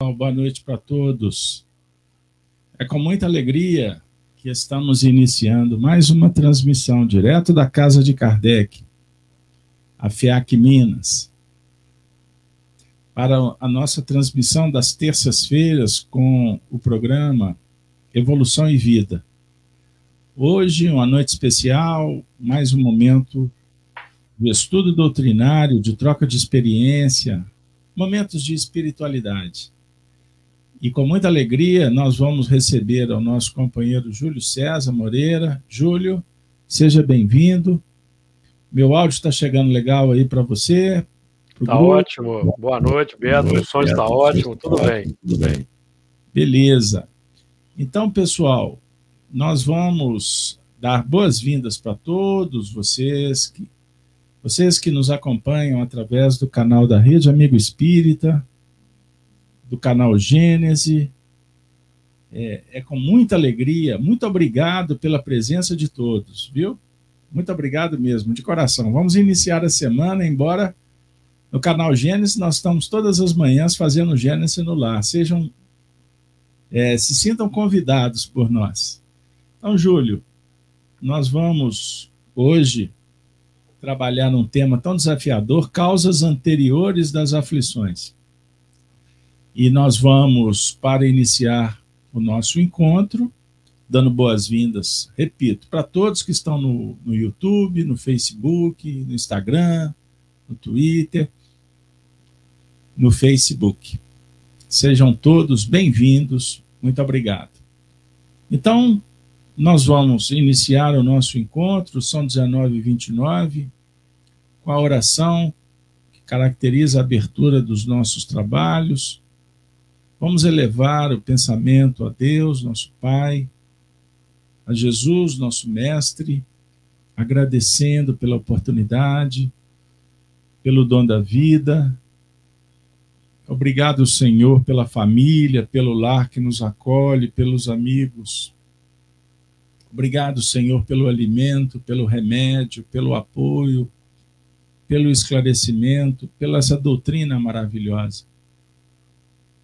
Boa noite para todos. É com muita alegria que estamos iniciando mais uma transmissão direto da casa de Kardec, a FIAC Minas, para a nossa transmissão das terças-feiras com o programa Evolução e Vida. Hoje, uma noite especial, mais um momento de estudo doutrinário, de troca de experiência, momentos de espiritualidade. E com muita alegria, nós vamos receber ao nosso companheiro Júlio César Moreira. Júlio, seja bem-vindo. Meu áudio está chegando legal aí para você. Está ótimo. Boa noite, Beto. o som está ótimo. Tudo bem. Tudo bem. Beleza. Então, pessoal, nós vamos dar boas-vindas para todos vocês que vocês que nos acompanham através do canal da Rede Amigo Espírita, do canal Gênese. É, é, com muita alegria. Muito obrigado pela presença de todos, viu? Muito obrigado mesmo, de coração. Vamos iniciar a semana, embora no canal Gênesis nós estamos todas as manhãs fazendo Gênesis no lar. Sejam, é, se sintam convidados por nós. Então, Júlio, nós vamos hoje trabalhar num tema tão desafiador, causas anteriores das aflições. E nós vamos, para iniciar o nosso encontro, dando boas-vindas, repito, para todos que estão no, no YouTube, no Facebook, no Instagram, no Twitter, no Facebook. Sejam todos bem-vindos, muito obrigado. Então, nós vamos iniciar o nosso encontro, são 19h29, com a oração que caracteriza a abertura dos nossos trabalhos, Vamos elevar o pensamento a Deus, nosso Pai, a Jesus, nosso Mestre, agradecendo pela oportunidade, pelo dom da vida. Obrigado, Senhor, pela família, pelo lar que nos acolhe, pelos amigos. Obrigado, Senhor, pelo alimento, pelo remédio, pelo apoio, pelo esclarecimento, pela essa doutrina maravilhosa.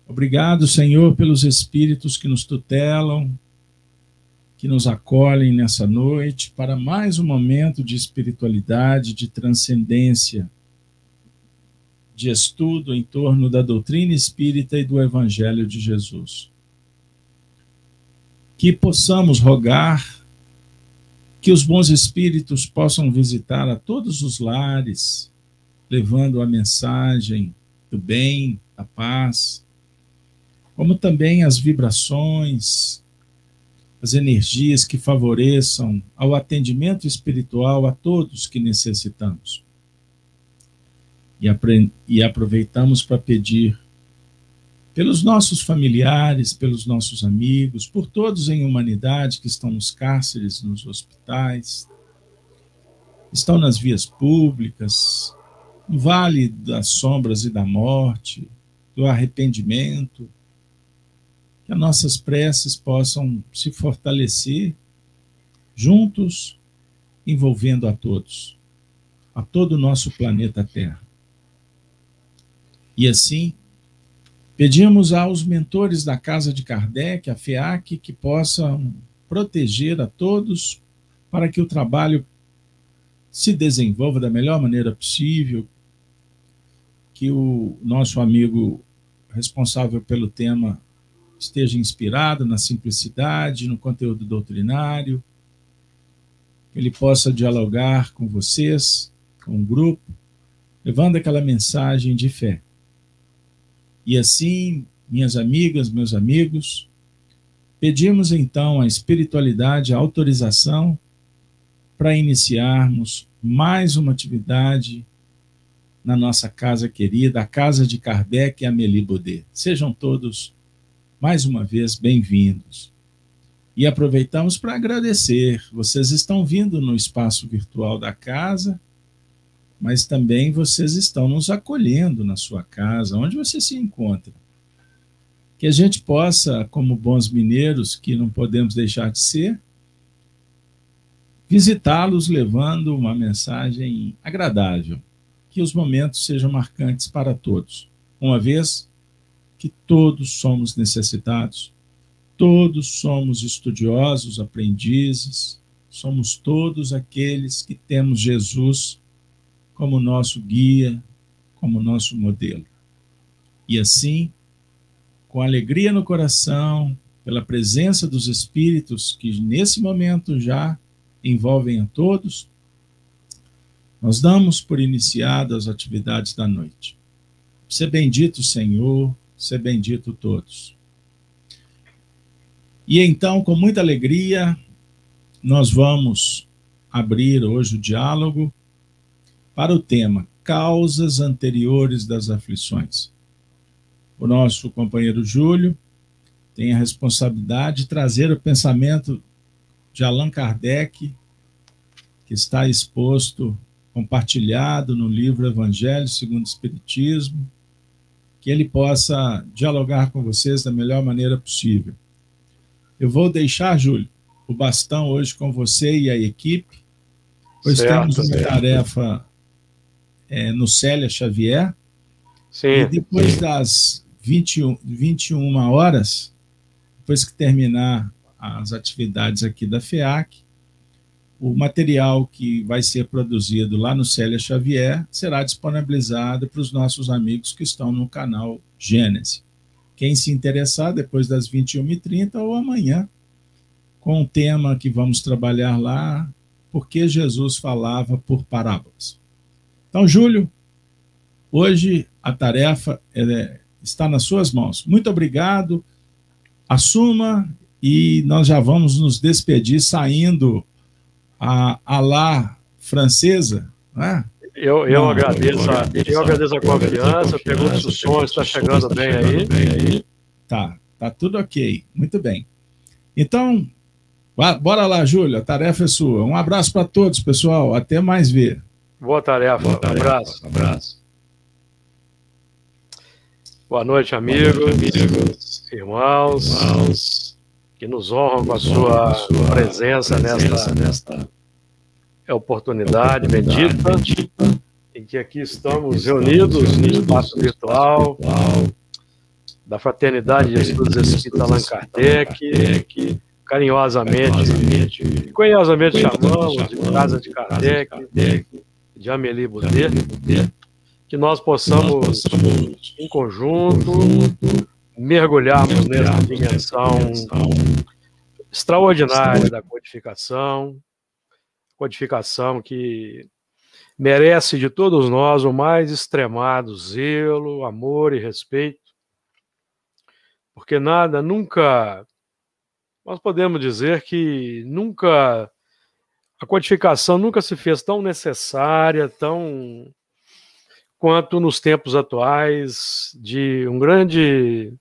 Obrigado, Senhor, pelos espíritos que nos tutelam, que nos acolhem nessa noite para mais um momento de espiritualidade, de transcendência, de estudo em torno da doutrina espírita e do Evangelho de Jesus. Que possamos rogar que os bons espíritos possam visitar a todos os lares, levando a mensagem do bem, da paz, como também as vibrações, as energias que favoreçam ao atendimento espiritual a todos que necessitamos. E, e aproveitamos para pedir pelos nossos familiares, pelos nossos amigos, por todos em humanidade que estão nos cárceres, nos hospitais, estão nas vias públicas, no vale das sombras e da morte, do arrependimento, que as nossas preces possam se fortalecer juntos, envolvendo a todos, a todo o nosso planeta Terra. E assim, pedimos aos mentores da Casa de Kardec, a FEAC, que possam proteger a todos para que o trabalho se desenvolva da melhor maneira possível, que o nosso amigo responsável pelo tema esteja inspirado na simplicidade, no conteúdo doutrinário, que ele possa dialogar com vocês, com o grupo, levando aquela mensagem de fé. E assim, minhas amigas, meus amigos, pedimos então à espiritualidade a autorização para iniciarmos mais uma atividade na nossa casa querida, a casa de Kardec e Amélie Baudet. Sejam todos mais uma vez, bem-vindos. E aproveitamos para agradecer. Vocês estão vindo no espaço virtual da casa, mas também vocês estão nos acolhendo na sua casa, onde você se encontra. Que a gente possa, como bons mineiros, que não podemos deixar de ser, visitá-los levando uma mensagem agradável, que os momentos sejam marcantes para todos. Uma vez que todos somos necessitados, todos somos estudiosos, aprendizes, somos todos aqueles que temos Jesus como nosso guia, como nosso modelo. E assim, com alegria no coração, pela presença dos Espíritos que nesse momento já envolvem a todos, nós damos por iniciadas as atividades da noite. Ser bendito, Senhor, ser bendito todos. E então, com muita alegria, nós vamos abrir hoje o diálogo para o tema Causas anteriores das aflições. O nosso companheiro Júlio tem a responsabilidade de trazer o pensamento de Allan Kardec, que está exposto, compartilhado no livro Evangelho segundo o Espiritismo, que ele possa dialogar com vocês da melhor maneira possível. Eu vou deixar, Júlio, o bastão hoje com você e a equipe, pois certo, temos uma certo. tarefa é, no Célia Xavier. Sim, e depois das 21, 21 horas, depois que terminar as atividades aqui da FEAC, o material que vai ser produzido lá no Célia Xavier será disponibilizado para os nossos amigos que estão no canal Gênesis. Quem se interessar, depois das 21h30 ou amanhã, com o tema que vamos trabalhar lá, porque Jesus falava por parábolas. Então, Júlio, hoje a tarefa é, está nas suas mãos. Muito obrigado, assuma e nós já vamos nos despedir saindo a, a lá francesa, né? Eu, eu, Não, agradeço, eu, agradeço, eu agradeço a confiança, pergunto se o som está chegando bem aí. Tá, tá tudo ok, muito bem. Então, bora lá, Júlia, a tarefa é sua. Um abraço para todos, pessoal, até mais ver. Boa tarefa, Boa tarefa. um abraço. Um abraço. Boa noite, amigos, Boa noite, amigos irmãos, irmãos, que nos honram com a sua, sua presença, presença nesta, nesta oportunidade bendita, bendita, em que aqui estamos reunidos no espaço virtual da Fraternidade de Estudos Espírita Allan Kardec, carinhosamente, carinhosamente chamamos de Casa de Kardec, de Amélie Boudet, que nós possamos, em conjunto, mergulharmos nessa dimensão extraordinária da codificação, codificação que merece de todos nós o mais extremado zelo, amor e respeito, porque nada, nunca, nós podemos dizer que nunca, a codificação nunca se fez tão necessária, tão quanto nos tempos atuais de um grande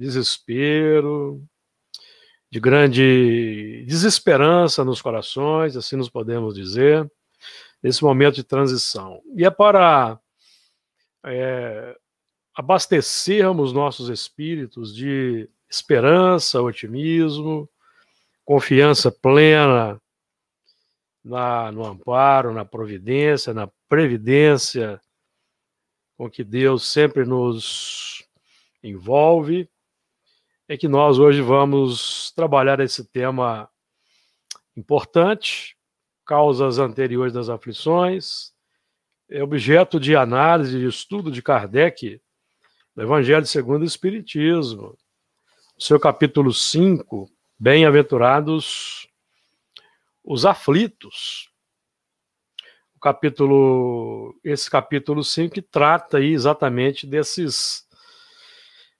desespero, de grande desesperança nos corações, assim nos podemos dizer, nesse momento de transição. E é para é, abastecermos nossos espíritos de esperança, otimismo, confiança plena na, no amparo, na providência, na previdência com que Deus sempre nos envolve, é que nós hoje vamos trabalhar esse tema importante, causas anteriores das aflições, é objeto de análise e estudo de Kardec no Evangelho segundo o Espiritismo, seu capítulo 5, Bem-aventurados os aflitos, capítulo, esse capítulo 5 que trata aí exatamente desses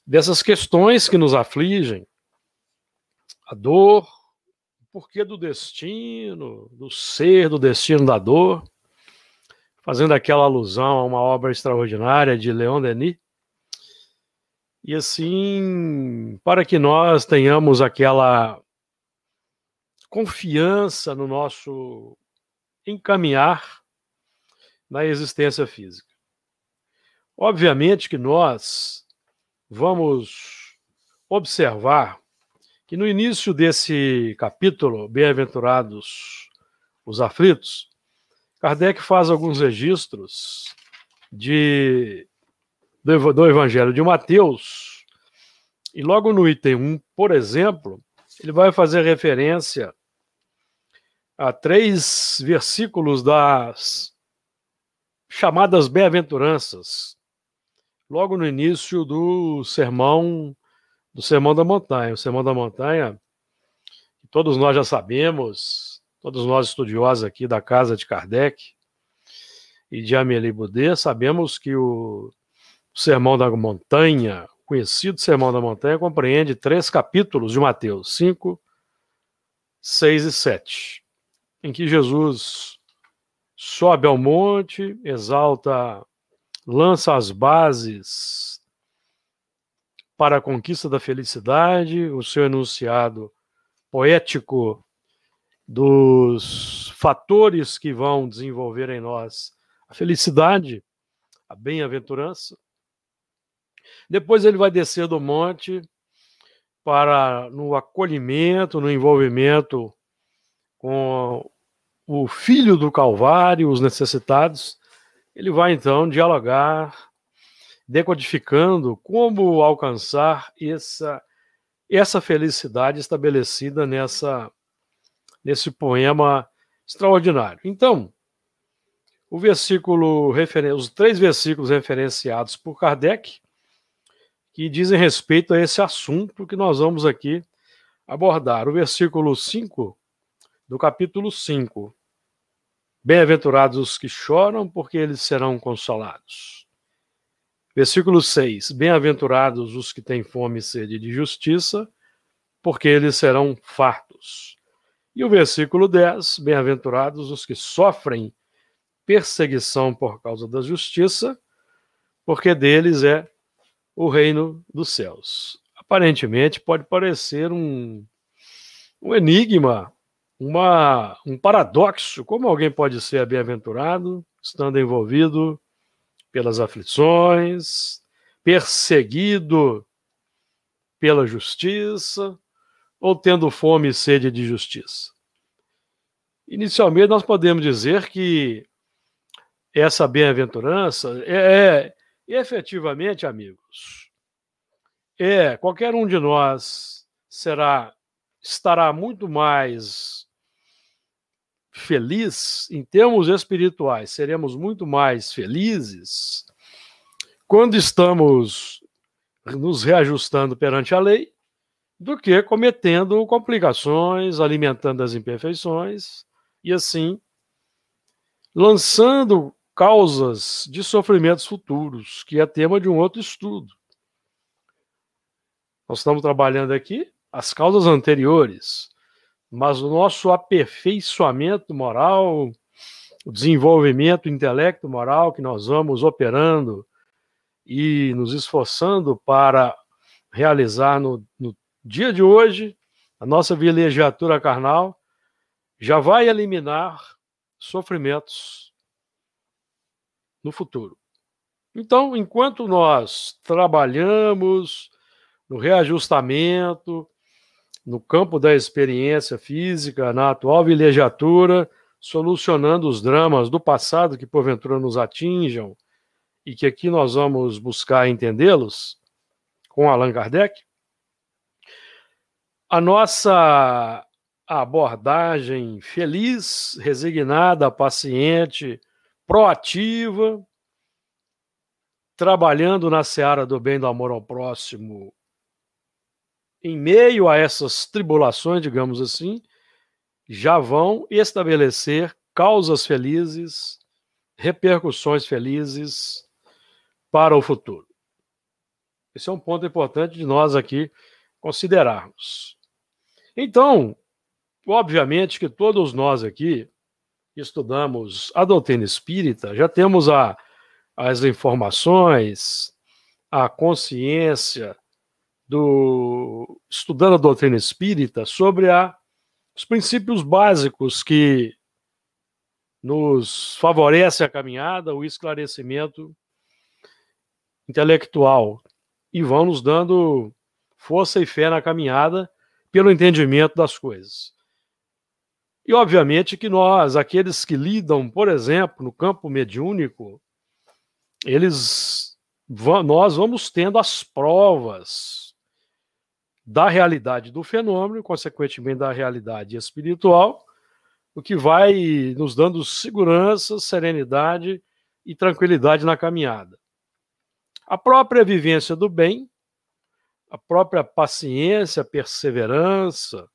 dessas questões que nos afligem, a dor, o porquê do destino, do ser, do destino da dor, fazendo aquela alusão a uma obra extraordinária de Leon Denis. E assim, para que nós tenhamos aquela confiança no nosso encaminhar na existência física. Obviamente que nós vamos observar que no início desse capítulo, Bem-aventurados os aflitos, Kardec faz alguns registros de, do, do Evangelho de Mateus, E logo no item 1, por exemplo, ele vai fazer referência a três versículos das chamadas bem-aventuranças, logo no início do sermão do Sermão da Montanha. O Sermão da Montanha, todos nós já sabemos, todos nós estudiosos aqui da casa de Kardec e de Amélie Boudet, sabemos que o Sermão da Montanha, conhecido Sermão da Montanha, compreende três capítulos de Mateus, 5, 6 e 7, em que Jesus sobe ao monte, exalta, lança as bases para a conquista da felicidade, o seu enunciado poético dos fatores que vão desenvolver em nós a felicidade, a bem-aventurança. Depois ele vai descer do monte para no acolhimento, no envolvimento com o filho do Calvário, os necessitados. Ele vai então dialogar, decodificando como alcançar essa essa felicidade estabelecida nessa nesse poema extraordinário. Então, o versículo os três versículos referenciados por Kardec que dizem respeito a esse assunto que nós vamos aqui abordar. O versículo 5 do capítulo 5. Bem-aventurados os que choram, porque eles serão consolados. Versículo 6. Bem-aventurados os que têm fome e sede de justiça, porque eles serão fartos. E o versículo 10. Bem-aventurados os que sofrem perseguição por causa da justiça, porque deles é o reino dos céus. Aparentemente pode parecer um, um enigma, uma, um paradoxo. Como alguém pode ser bem-aventurado estando envolvido pelas aflições, perseguido pela justiça, ou tendo fome e sede de justiça? Inicialmente, nós podemos dizer que essa bem-aventurança é, é efetivamente, amigos, é qualquer um de nós será estará muito mais feliz em termos espirituais, seremos muito mais felizes quando estamos nos reajustando perante a lei do que cometendo complicações, alimentando as imperfeições e assim lançando causas de sofrimentos futuros, que é tema de um outro estudo. Nós estamos trabalhando aqui as causas anteriores, mas o nosso aperfeiçoamento moral, o desenvolvimento intelecto moral que nós vamos operando e nos esforçando para realizar no, no dia de hoje, a nossa vilegiatura carnal já vai eliminar sofrimentos no futuro. Então, enquanto nós trabalhamos no reajustamento, no campo da experiência física, na atual vilegiatura, solucionando os dramas do passado que porventura nos atinjam e que aqui nós vamos buscar entendê-los com Allan Kardec, a nossa abordagem feliz, resignada, paciente, proativa, trabalhando na seara do bem do amor ao próximo, em meio a essas tribulações, digamos assim, já vão estabelecer causas felizes, repercussões felizes para o futuro. Esse é um ponto importante de nós aqui considerarmos. Então, obviamente que todos nós aqui estudamos a doutrina espírita, já temos a, as informações, a consciência do estudando a doutrina espírita sobre a, os princípios básicos que nos favorece a caminhada, o esclarecimento intelectual e vão nos dando força e fé na caminhada pelo entendimento das coisas. E, obviamente, que nós, aqueles que lidam, por exemplo, no campo mediúnico, eles, nós vamos tendo as provas da realidade do fenômeno, consequentemente da realidade espiritual, o que vai nos dando segurança, serenidade e tranquilidade na caminhada. A própria vivência do bem, a própria paciência, perseverança,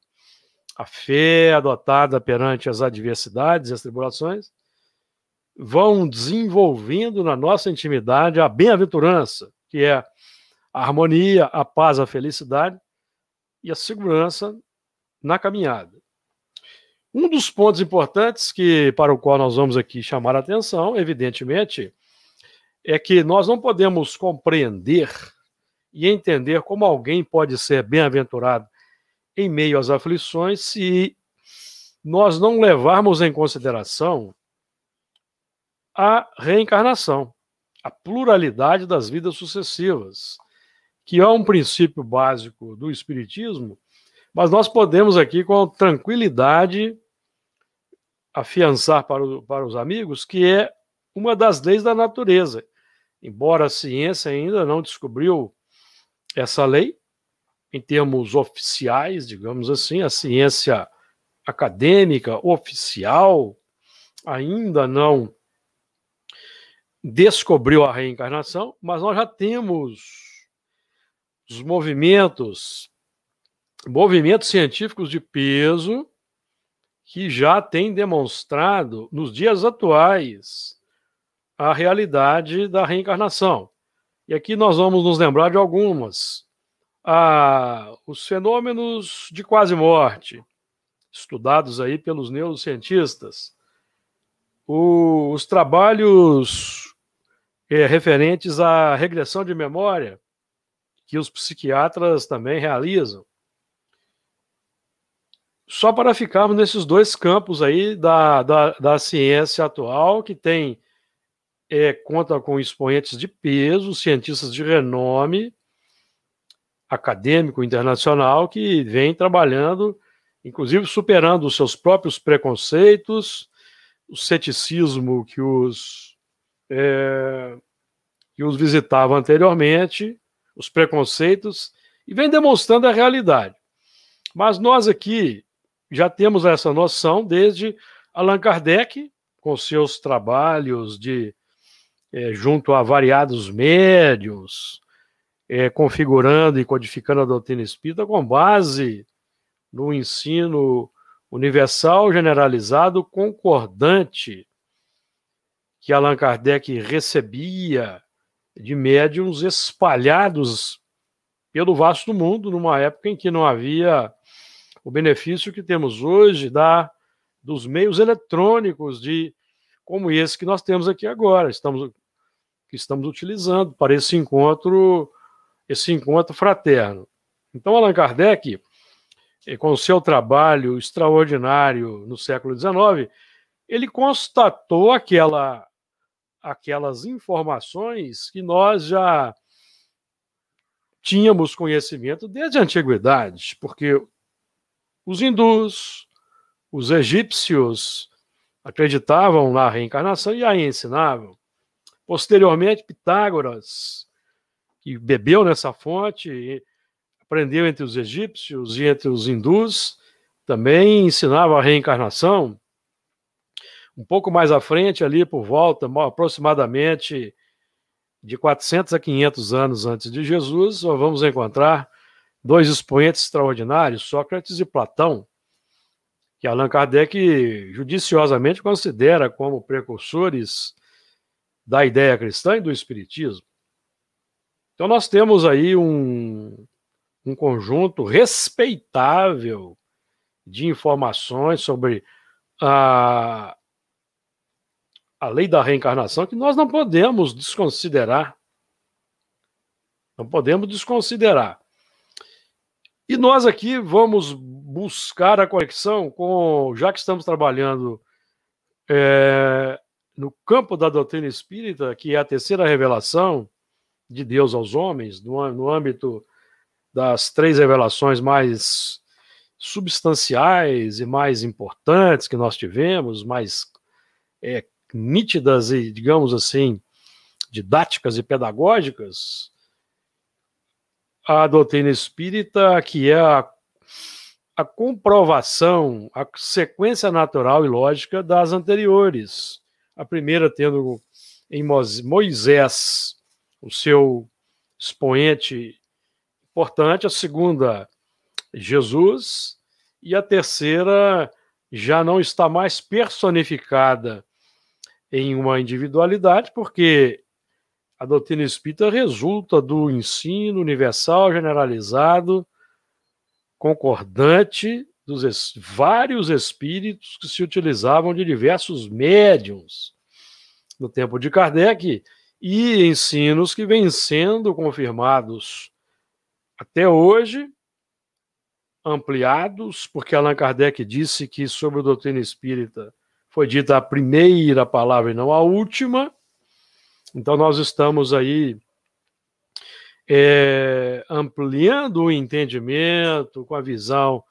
a fé adotada perante as adversidades e as tribulações, vão desenvolvendo na nossa intimidade a bem-aventurança, que é a harmonia, a paz, a felicidade e a segurança na caminhada. Um dos pontos importantes que para o qual nós vamos aqui chamar a atenção, evidentemente, é que nós não podemos compreender e entender como alguém pode ser bem-aventurado em meio às aflições se nós não levarmos em consideração a reencarnação, a pluralidade das vidas sucessivas, que é um princípio básico do Espiritismo, mas nós podemos aqui, com tranquilidade, afiançar para, o, para os amigos que é uma das leis da natureza. Embora a ciência ainda não descobriu essa lei, em termos oficiais, digamos assim, a ciência acadêmica oficial ainda não descobriu a reencarnação, mas nós já temos os movimentos, movimentos científicos de peso que já tem demonstrado, nos dias atuais, a realidade da reencarnação. E aqui nós vamos nos lembrar de algumas. Ah, os fenômenos de quase morte, estudados aí pelos neurocientistas. O, os trabalhos é, referentes à regressão de memória, que os psiquiatras também realizam. Só para ficarmos nesses dois campos aí da, da, da ciência atual, que tem é, conta com expoentes de peso, cientistas de renome acadêmico internacional que vem trabalhando, inclusive superando os seus próprios preconceitos, o ceticismo que os é, que os visitava anteriormente, os preconceitos e vem demonstrando a realidade. Mas nós aqui já temos essa noção desde Allan Kardec, com seus trabalhos de é, junto a variados médios, é, configurando e codificando a doutrina espírita com base no ensino universal, generalizado, concordante, que Allan Kardec recebia de médiums espalhados pelo vasto mundo, numa época em que não havia o benefício que temos hoje da, dos meios eletrônicos de como esse que nós temos aqui agora, estamos que estamos utilizando para esse encontro, esse encontro fraterno. Então, Allan Kardec, eh, com o seu trabalho extraordinário no século XIX, ele constatou aquela, aquelas informações que nós já tínhamos conhecimento desde a antiguidade, porque os hindus, os egípcios acreditavam na reencarnação e a ensinavam. Posteriormente, Pitágoras, que bebeu nessa fonte, aprendeu entre os egípcios e entre os hindus, também ensinava a reencarnação. Um pouco mais à frente, ali por volta, aproximadamente de 400 a 500 anos antes de Jesus, nós vamos encontrar dois expoentes extraordinários, Sócrates e Platão, que Allan Kardec judiciosamente considera como precursores da ideia cristã e do espiritismo. Então nós temos aí um, um conjunto respeitável de informações sobre a, a lei da reencarnação que nós não podemos desconsiderar. Não podemos desconsiderar. E nós aqui vamos buscar a conexão com, já que estamos trabalhando é, no campo da doutrina espírita, que é a terceira revelação de Deus aos homens, no, no âmbito das três revelações mais substanciais e mais importantes que nós tivemos, mais é, nítidas e, digamos assim, didáticas e pedagógicas, a doutrina espírita, que é a, a comprovação, a sequência natural e lógica das anteriores. A primeira tendo em Moisés o seu expoente importante, a segunda, Jesus, e a terceira já não está mais personificada em uma individualidade, porque a doutrina espírita resulta do ensino universal generalizado, concordante dos es vários espíritos que se utilizavam de diversos médiums. No tempo de Kardec e ensinos que vêm sendo confirmados até hoje, ampliados, porque Allan Kardec disse que sobre a doutrina espírita foi dita a primeira palavra e não a última. Então, nós estamos aí é, ampliando o entendimento com a visão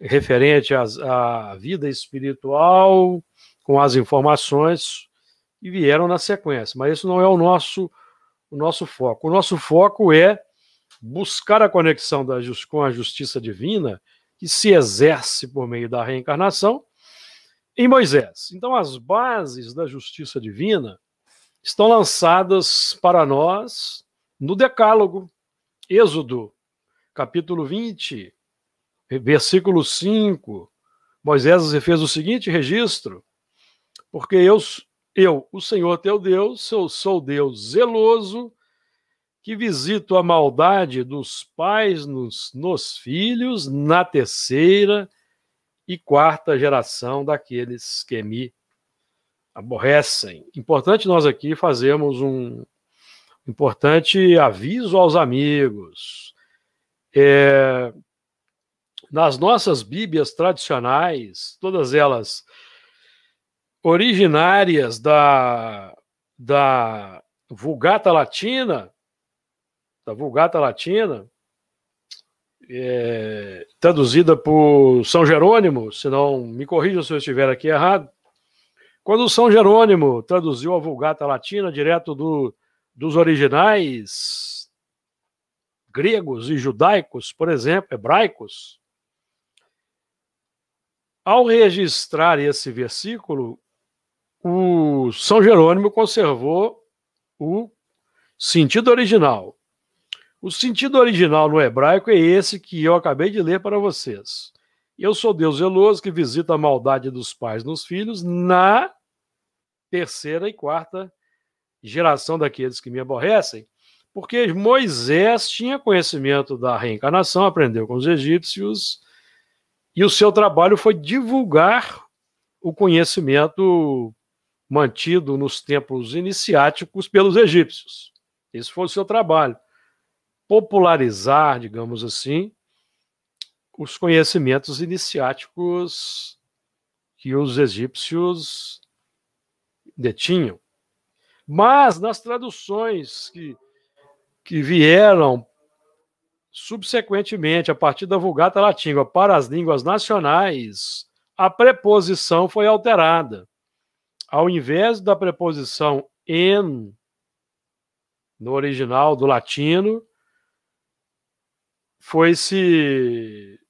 referente à, vida espiritual, com as informações que vieram na sequência. Mas isso não é o nosso, o nosso foco. O nosso foco é buscar a conexão da, com a justiça divina que se exerce por meio da reencarnação em Moisés. Então, as bases da justiça divina estão lançadas para nós no Decálogo, Êxodo, capítulo 20, versículo 5. Moisés fez o seguinte registro: Porque eu, eu o Senhor teu Deus, eu sou Deus zeloso, que visito a maldade dos pais nos, nos filhos na terceira e quarta geração daqueles que me aborrecem. Importante nós aqui fazermos um importante aviso aos amigos. É, nas nossas Bíblias tradicionais, todas elas originárias da, da Vulgata Latina, da Vulgata Latina, é, traduzida por São Jerônimo, se não me corrija se eu estiver aqui errado, quando São Jerônimo traduziu a Vulgata Latina direto do, dos originais gregos e judaicos, por exemplo, hebraicos, ao registrar esse versículo, o São Jerônimo conservou o sentido original. O sentido original no hebraico é esse que eu acabei de ler para vocês. Eu sou Deus zeloso que visita a maldade dos pais nos filhos na terceira e quarta geração daqueles que me aborrecem, porque Moisés tinha conhecimento da reencarnação, aprendeu com os egípcios, e o seu trabalho foi divulgar o conhecimento mantido nos tempos iniciáticos pelos egípcios. Esse foi o seu trabalho. Popularizar, digamos assim, os conhecimentos iniciáticos que os egípcios detinham. Mas nas traduções que, que vieram subsequentemente, a partir da Vulgata Latina para as línguas nacionais, a preposição foi alterada. Ao invés da preposição en, no original do latino, foi se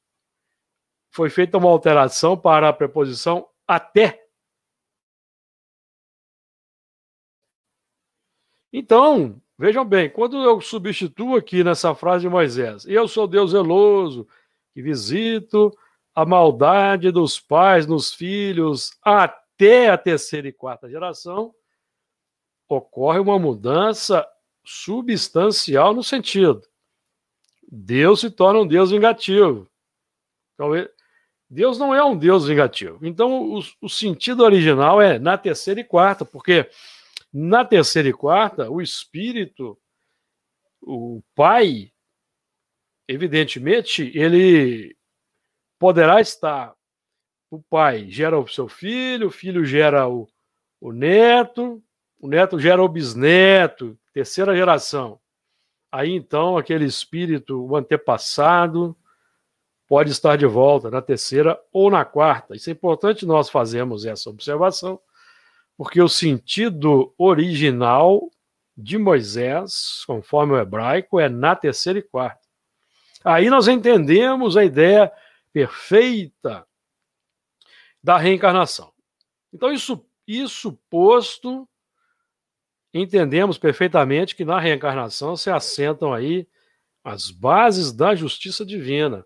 foi feita uma alteração para a preposição até. Então, vejam bem, quando eu substituo aqui nessa frase de Moisés, eu sou Deus zeloso, que visito a maldade dos pais nos filhos até a terceira e quarta geração, ocorre uma mudança substancial no sentido. Deus se torna um Deus vingativo. Então, Deus não é um Deus vingativo. Então, o, o, sentido original é na terceira e quarta, porque na terceira e quarta, o espírito, o pai, evidentemente, ele poderá estar. O pai gera o seu filho, o filho gera o, o neto, o neto gera o bisneto, terceira geração. Aí então aquele espírito, o antepassado, pode estar de volta na terceira ou na quarta. Isso é importante nós fazermos essa observação, porque o sentido original de Moisés, conforme o hebraico, é na terceira e quarta. Aí nós entendemos a ideia perfeita da reencarnação. Então, isso, isso posto, entendemos perfeitamente que na reencarnação se assentam aí as bases da justiça divina.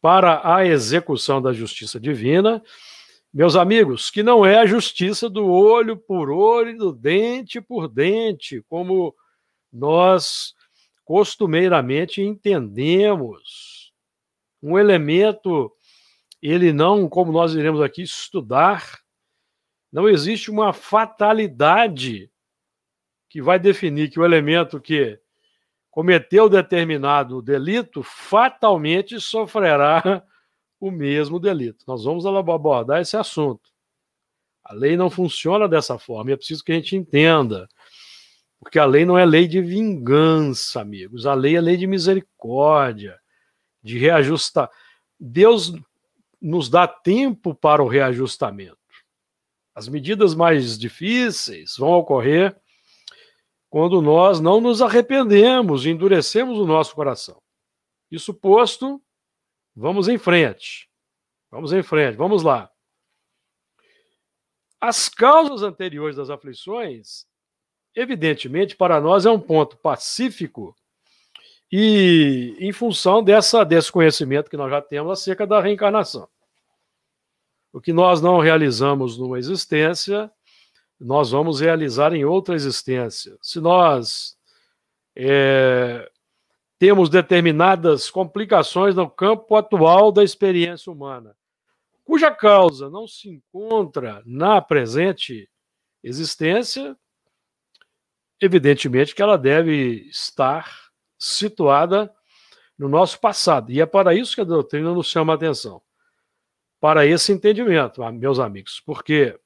Para a execução da justiça divina, meus amigos, que não é a justiça do olho por olho e do dente por dente, como nós costumeiramente entendemos. Um elemento, ele não, como nós iremos aqui estudar, não existe uma fatalidade que vai definir que o elemento que cometeu determinado delito fatalmente sofrerá o mesmo delito. Nós vamos abordar esse assunto. A lei não funciona dessa forma, é preciso que a gente entenda. Porque a lei não é lei de vingança, amigos. A lei é lei de misericórdia, de reajustar. Deus nos dá tempo para o reajustamento. As medidas mais difíceis vão ocorrer quando nós não nos arrependemos e endurecemos o nosso coração. Isso posto, vamos em frente. Vamos em frente, vamos lá. As causas anteriores das aflições evidentemente, para nós é um ponto pacífico e em função dessa, desse conhecimento que nós já temos acerca da reencarnação. O que nós não realizamos numa existência, nós vamos realizar em outra existência. Se nós é, temos determinadas complicações no campo atual da experiência humana, cuja causa não se encontra na presente existência, evidentemente que ela deve estar situada no nosso passado. E é para isso que a doutrina nos chama a atenção. Para esse entendimento, meus amigos, porque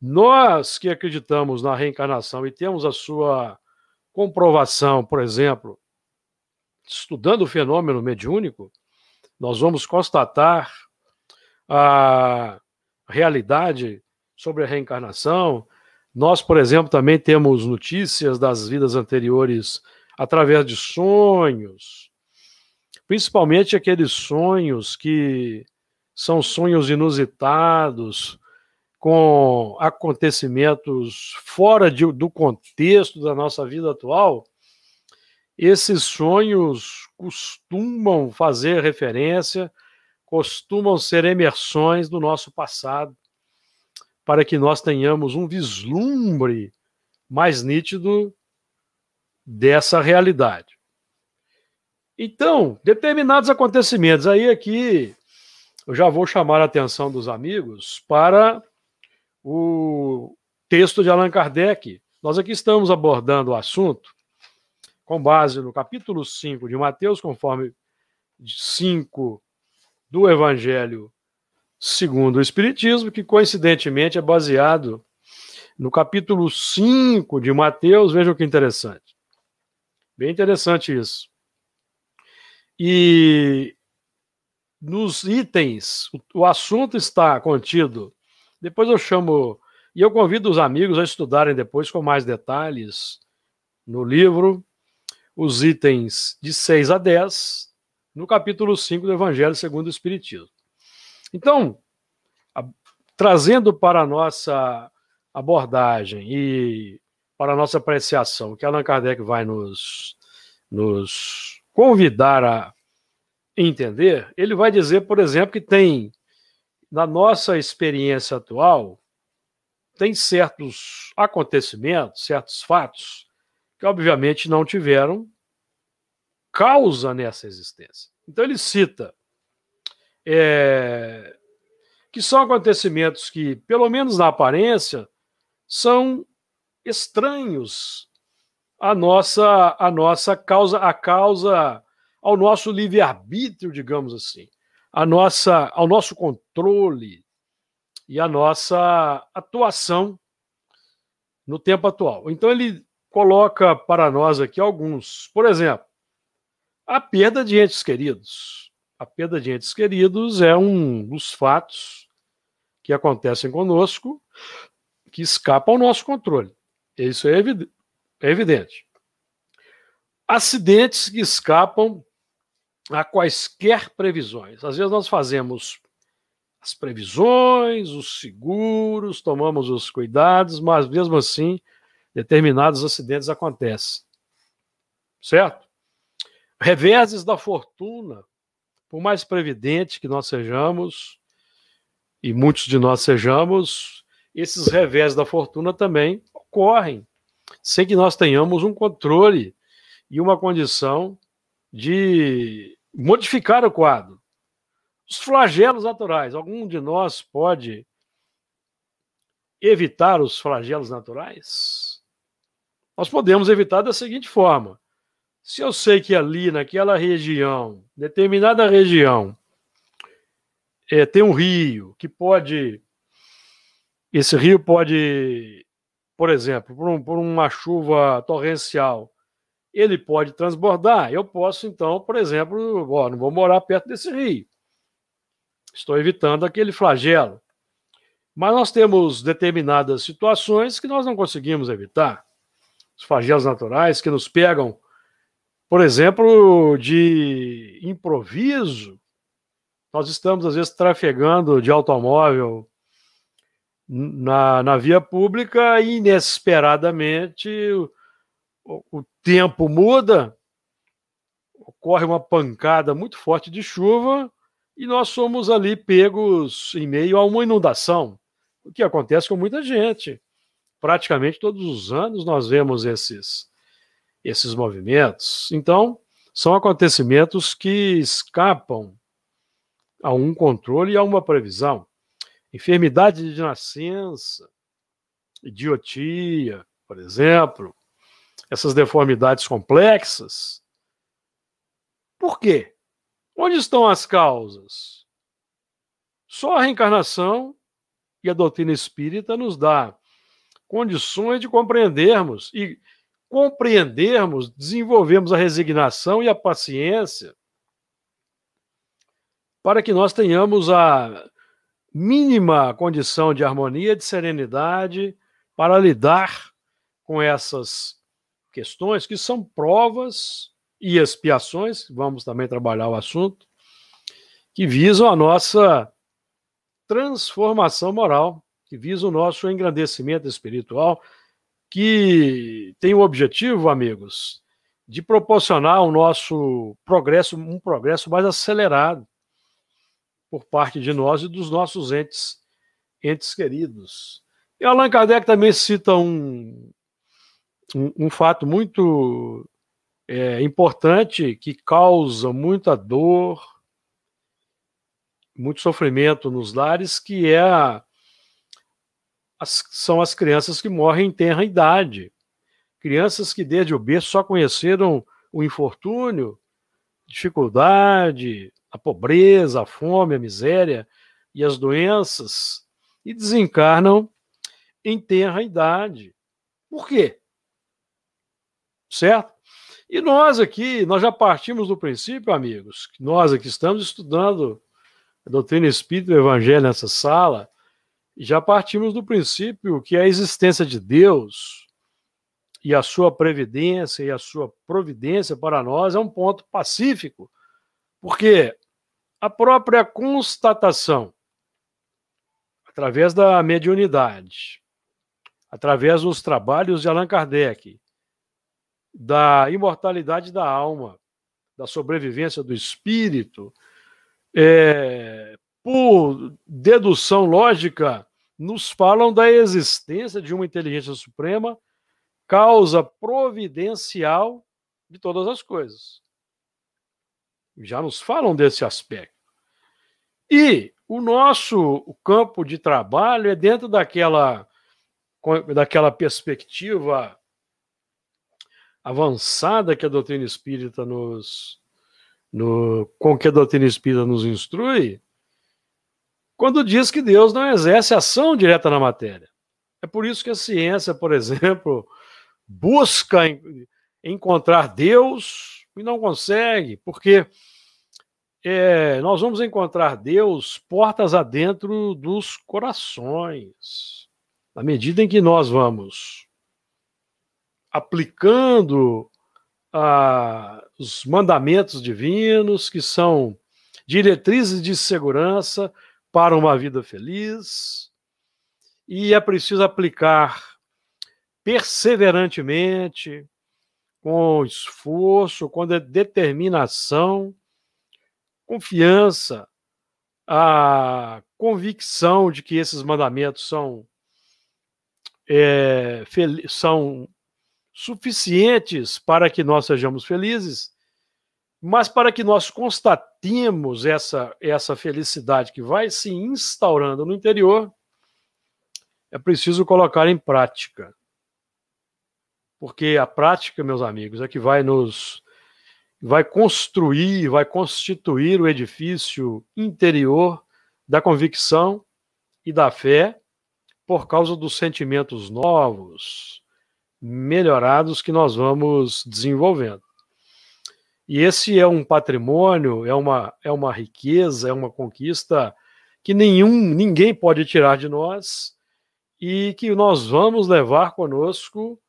nós que acreditamos na reencarnação e temos a sua comprovação, por exemplo, estudando o fenômeno mediúnico, nós vamos constatar a realidade sobre a reencarnação, nós, por exemplo, também temos notícias das vidas anteriores através de sonhos, principalmente aqueles sonhos que são sonhos inusitados, com acontecimentos fora de, do contexto da nossa vida atual. Esses sonhos costumam fazer referência, costumam ser emersões do nosso passado para que nós tenhamos um vislumbre mais nítido dessa realidade. Então, determinados acontecimentos, aí aqui eu já vou chamar a atenção dos amigos para o texto de Allan Kardec. Nós aqui estamos abordando o assunto com base no capítulo 5 de Mateus, conforme 5 do Evangelho segundo o Espiritismo, que coincidentemente é baseado no capítulo 5 de Mateus. Vejam que interessante. Bem interessante isso. E nos itens, o, assunto está contido. Depois eu chamo, e eu convido os amigos a estudarem depois com mais detalhes no livro, os itens de 6 a 10, no capítulo 5 do Evangelho segundo o Espiritismo. Então, a, trazendo para a nossa abordagem e para a nossa apreciação, que Allan Kardec vai nos, nos convidar a entender, ele vai dizer, por exemplo, que tem, na nossa experiência atual, tem certos acontecimentos, certos fatos, que obviamente não tiveram causa nessa existência. Então ele cita é, que são acontecimentos que, pelo menos na aparência, são estranhos à nossa, à nossa causa, a causa, ao nosso livre-arbítrio, digamos assim, a nossa, ao nosso controle e à nossa atuação no tempo atual. Então ele coloca para nós aqui alguns, por exemplo, a perda de entes queridos. A perda de entes queridos é um dos fatos que acontecem conosco que escapa ao nosso controle. Isso é, é evidente. Acidentes que escapam a quaisquer previsões. Às vezes nós fazemos as previsões, os seguros, tomamos os cuidados, mas mesmo assim, determinados acidentes acontecem. Certo? Reveses da fortuna, por mais previdente que nós sejamos, e muitos de nós sejamos, esses revés da fortuna também ocorrem, sem que nós tenhamos um controle e uma condição de modificar o quadro. Os flagelos naturais. Algum de nós pode evitar os flagelos naturais? Nós podemos evitar da seguinte forma: se eu sei que ali naquela região, determinada região, é, tem um rio que pode. Esse rio pode, por exemplo, por, um, por uma chuva torrencial, ele pode transbordar. Eu posso, então, por exemplo, ó, não vou morar perto desse rio. Estou evitando aquele flagelo. Mas nós temos determinadas situações que nós não conseguimos evitar. Os flagelos naturais que nos pegam, por exemplo, de improviso. Nós estamos, às vezes, trafegando de automóvel na, na via pública e, inesperadamente, o, tempo muda, ocorre uma pancada muito forte de chuva e nós somos ali pegos em meio a uma inundação, o que acontece com muita gente. Praticamente todos os anos nós vemos esses, esses movimentos. Então, são acontecimentos que escapam a um controle e a uma previsão. Enfermidade de nascença, idiotia, por exemplo, essas deformidades complexas. Por quê? Onde estão as causas? Só a reencarnação e a doutrina espírita nos dá condições de compreendermos e compreendermos, desenvolvemos a resignação e a paciência para que nós tenhamos a mínima condição de harmonia, de serenidade para lidar com essas questões que são provas e expiações, vamos também trabalhar o assunto, que visam a nossa transformação moral, que visam o nosso engrandecimento espiritual, que tem o objetivo, amigos, de proporcionar o nosso progresso, um progresso mais acelerado por parte de nós e dos nossos entes, entes queridos. E Allan Kardec também cita um, um, um fato muito é, importante que causa muita dor, muito sofrimento nos lares, que é a, as, são as crianças que morrem em tenra idade. Crianças que desde o berço só conheceram o infortúnio, dificuldade, a pobreza, a fome, a miséria e as doenças e desencarnam em tenra idade. Por quê? Certo? E nós aqui, nós já partimos do princípio, amigos, nós aqui estamos estudando a doutrina espírita e o evangelho nessa sala, e já partimos do princípio que a existência de Deus e a sua previdência e a sua providência para nós é um ponto pacífico, porque a própria constatação, através da mediunidade, através dos trabalhos de Allan Kardec, da imortalidade da alma, da sobrevivência do espírito, é, por dedução lógica, nos falam da existência de uma inteligência suprema, causa providencial de todas as coisas. Já nos falam desse aspecto. E o nosso campo de trabalho é dentro daquela, daquela perspectiva avançada que a doutrina espírita nos, no, com que a doutrina espírita nos instrui, quando diz que Deus não exerce ação direta na matéria. É por isso que a ciência, por exemplo, busca encontrar Deus e não consegue, porque é, nós vamos encontrar Deus portas adentro dos corações. Na medida em que nós vamos aplicando ah, os mandamentos divinos, que são diretrizes de segurança para uma vida feliz, e é preciso aplicar perseverantemente, com esforço, com determinação, confiança, a convicção de que esses mandamentos são, é, são suficientes para que nós sejamos felizes, mas para que nós constatemos essa, essa felicidade que vai se instaurando no interior, é preciso colocar em prática. Porque a prática, meus amigos, é que vai nos vai construir, vai constituir o edifício interior da convicção e da fé por causa dos sentimentos novos, melhorados que nós vamos desenvolvendo. E esse é um patrimônio, é uma, é uma riqueza, é uma conquista que nenhum, ninguém pode tirar de nós e que nós vamos levar conosco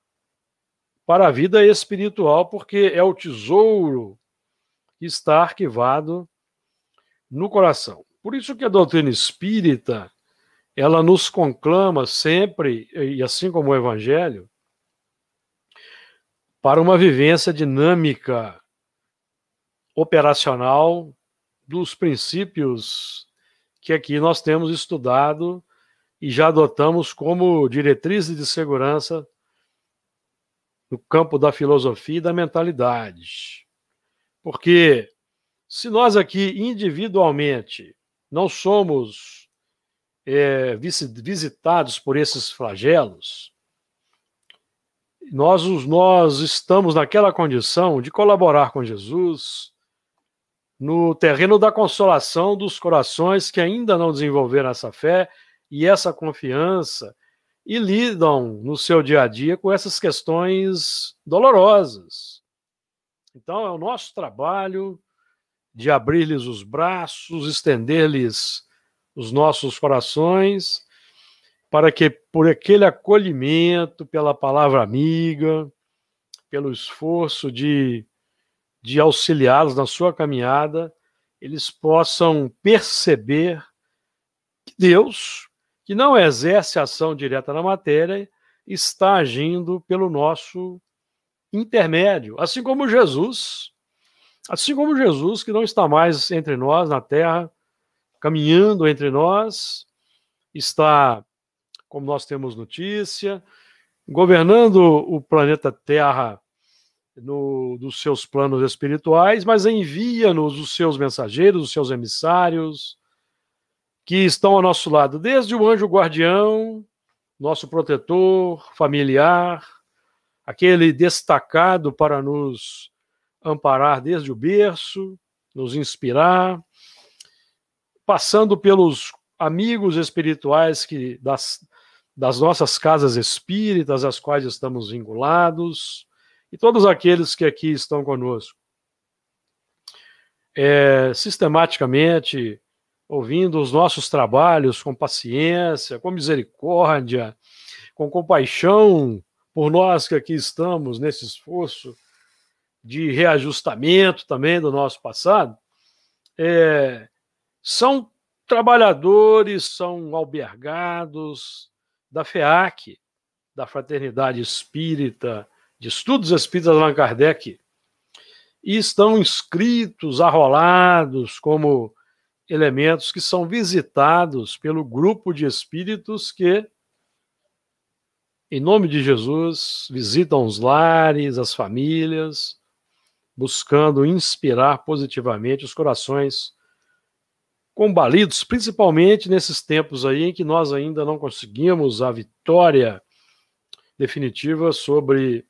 para a vida espiritual, porque é o tesouro que está arquivado no coração. Por isso que a doutrina espírita, ela nos conclama sempre, e assim como o evangelho, para uma vivência dinâmica, operacional dos princípios que aqui nós temos estudado e já adotamos como diretrizes de segurança no campo da filosofia e da mentalidade. Porque se nós aqui individualmente não somos é, visitados por esses flagelos, nós, nós estamos naquela condição de colaborar com Jesus no terreno da consolação dos corações que ainda não desenvolveram essa fé e essa confiança e lidam no seu dia a dia com essas questões dolorosas. Então, é o nosso trabalho de abrir-lhes os braços, estender-lhes os nossos corações, para que, por aquele acolhimento, pela palavra amiga, pelo esforço de, de auxiliá-los na sua caminhada, eles possam perceber que Deus, que não exerce ação direta na matéria, está agindo pelo nosso intermédio, assim como Jesus, assim como Jesus que não está mais entre nós na terra, caminhando entre nós, está, como nós temos notícia, governando o planeta Terra no, dos seus planos espirituais, mas envia-nos os seus mensageiros, os seus emissários, que estão ao nosso lado, desde o anjo guardião, nosso protetor familiar, aquele destacado para nos amparar desde o berço, nos inspirar, passando pelos amigos espirituais que das, das nossas casas espíritas, às quais estamos vinculados, e todos aqueles que aqui estão conosco. É, sistematicamente ouvindo os nossos trabalhos com paciência, com misericórdia, com compaixão por nós que aqui estamos nesse esforço de reajustamento também do nosso passado, é, são trabalhadores, são albergados da FEAC, da Fraternidade Espírita, de Estudos Espíritas Allan Kardec, e estão inscritos, arrolados como elementos que são visitados pelo grupo de espíritos que, em nome de Jesus, visitam os lares, as famílias, buscando inspirar positivamente os corações combalidos, principalmente nesses tempos aí em que nós ainda não conseguimos a vitória definitiva sobre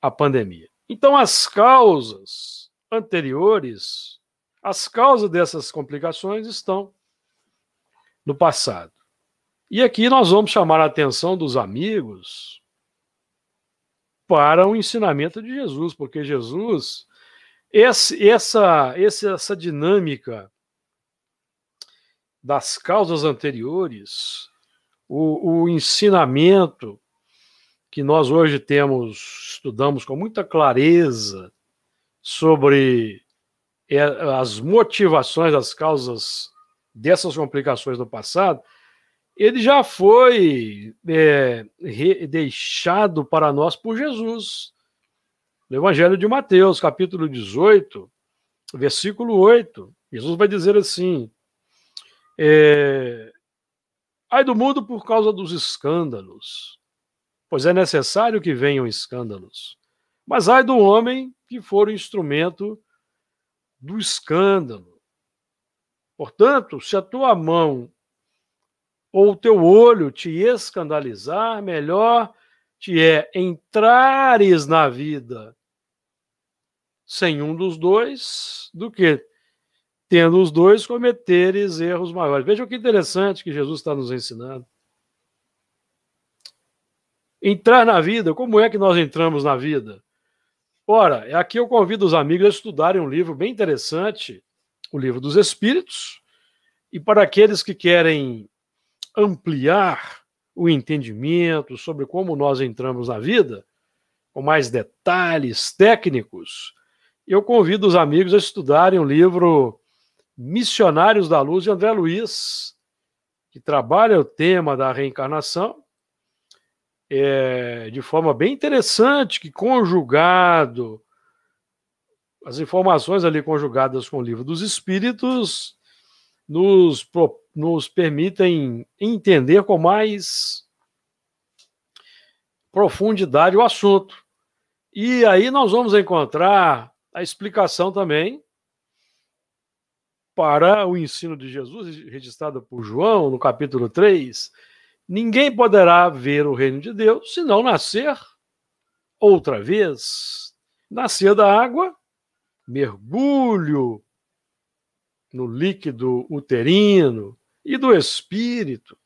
a pandemia. Então, as causas anteriores as causas dessas complicações estão no passado. E aqui nós vamos chamar a atenção dos amigos para o ensinamento de Jesus, porque Jesus, esse, essa, essa dinâmica das causas anteriores, o, o ensinamento que nós hoje temos, estudamos com muita clareza sobre é, as motivações, as causas dessas complicações do passado, ele já foi é, deixado para nós por Jesus. No Evangelho de Mateus, capítulo 18, versículo 8, Jesus vai dizer assim: é, Ai do mundo por causa dos escândalos, pois é necessário que venham escândalos. Mas ai do homem que for o instrumento do escândalo. Portanto, se a tua mão ou o teu olho te escandalizar, melhor te é entrares na vida sem um dos dois do que tendo os dois cometeres erros maiores. Veja que interessante que Jesus está nos ensinando. Entrar na vida, como é que nós entramos na vida? Ora, aqui eu convido os amigos a estudarem um livro bem interessante, o Livro dos Espíritos, e para aqueles que querem ampliar o entendimento sobre como nós entramos na vida, com mais detalhes técnicos, eu convido os amigos a estudarem o livro Missionários da Luz de André Luiz, que trabalha o tema da reencarnação é, de forma bem interessante, que conjugado, as informações ali conjugadas com o livro dos Espíritos, nos, nos permitem entender com mais profundidade o assunto. E aí nós vamos encontrar a explicação também para o ensino de Jesus, registrado por João no capítulo 3. Ninguém poderá ver o reino de Deus se não nascer outra vez. Nascer da água, mergulho no líquido uterino e do espírito.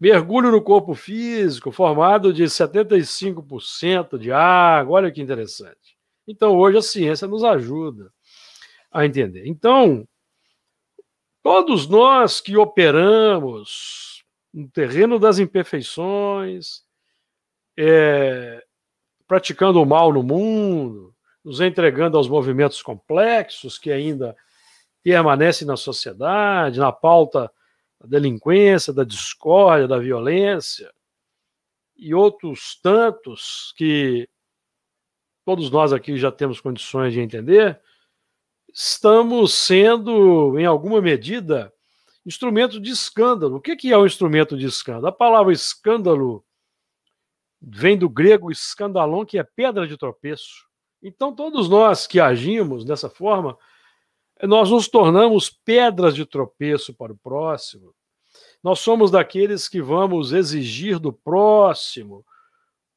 Mergulho no corpo físico, formado de 75% de água. Olha que interessante. Então, hoje a ciência nos ajuda a entender. Então, todos nós que operamos no terreno das imperfeições, é, praticando o mal no mundo, nos entregando aos movimentos complexos que ainda permanecem na sociedade, na pauta da delinquência, da discórdia, da violência, e outros tantos que todos nós aqui já temos condições de entender, estamos sendo, em alguma medida, instrumento de escândalo. O que é um instrumento de escândalo? A palavra escândalo vem do grego escandalon, que é pedra de tropeço. Então, todos nós que agimos dessa forma, nós nos tornamos pedras de tropeço para o próximo. Nós somos daqueles que vamos exigir do próximo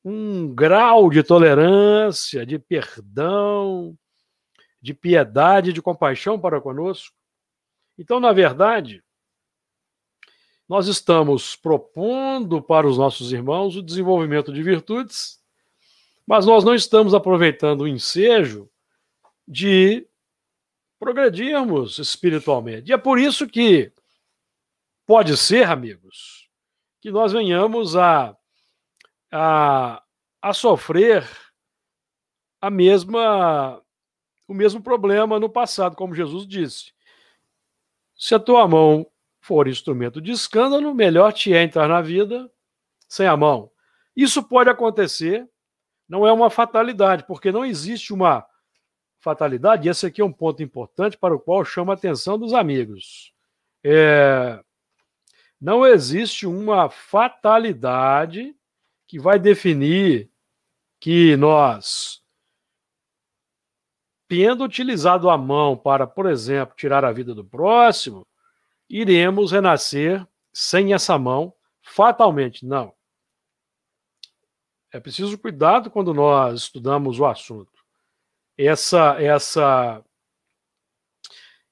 um grau de tolerância, de perdão, de piedade, de compaixão para conosco. Então, na verdade, nós estamos propondo para os nossos irmãos o desenvolvimento de virtudes, mas nós não estamos aproveitando o ensejo de progredirmos espiritualmente. E é por isso que pode ser, amigos, que nós venhamos a, a, a sofrer a mesma o mesmo problema no passado, como Jesus disse. Se a tua mão for instrumento de escândalo, melhor te é entrar na vida sem a mão. Isso pode acontecer, não é uma fatalidade, porque não existe uma fatalidade, e esse aqui é um ponto importante para o qual chama a atenção dos amigos. É, não existe uma fatalidade que vai definir que nós tendo utilizado a mão para, por exemplo, tirar a vida do próximo, iremos renascer sem essa mão fatalmente. Não. É preciso cuidado quando nós estudamos o assunto. Essa essa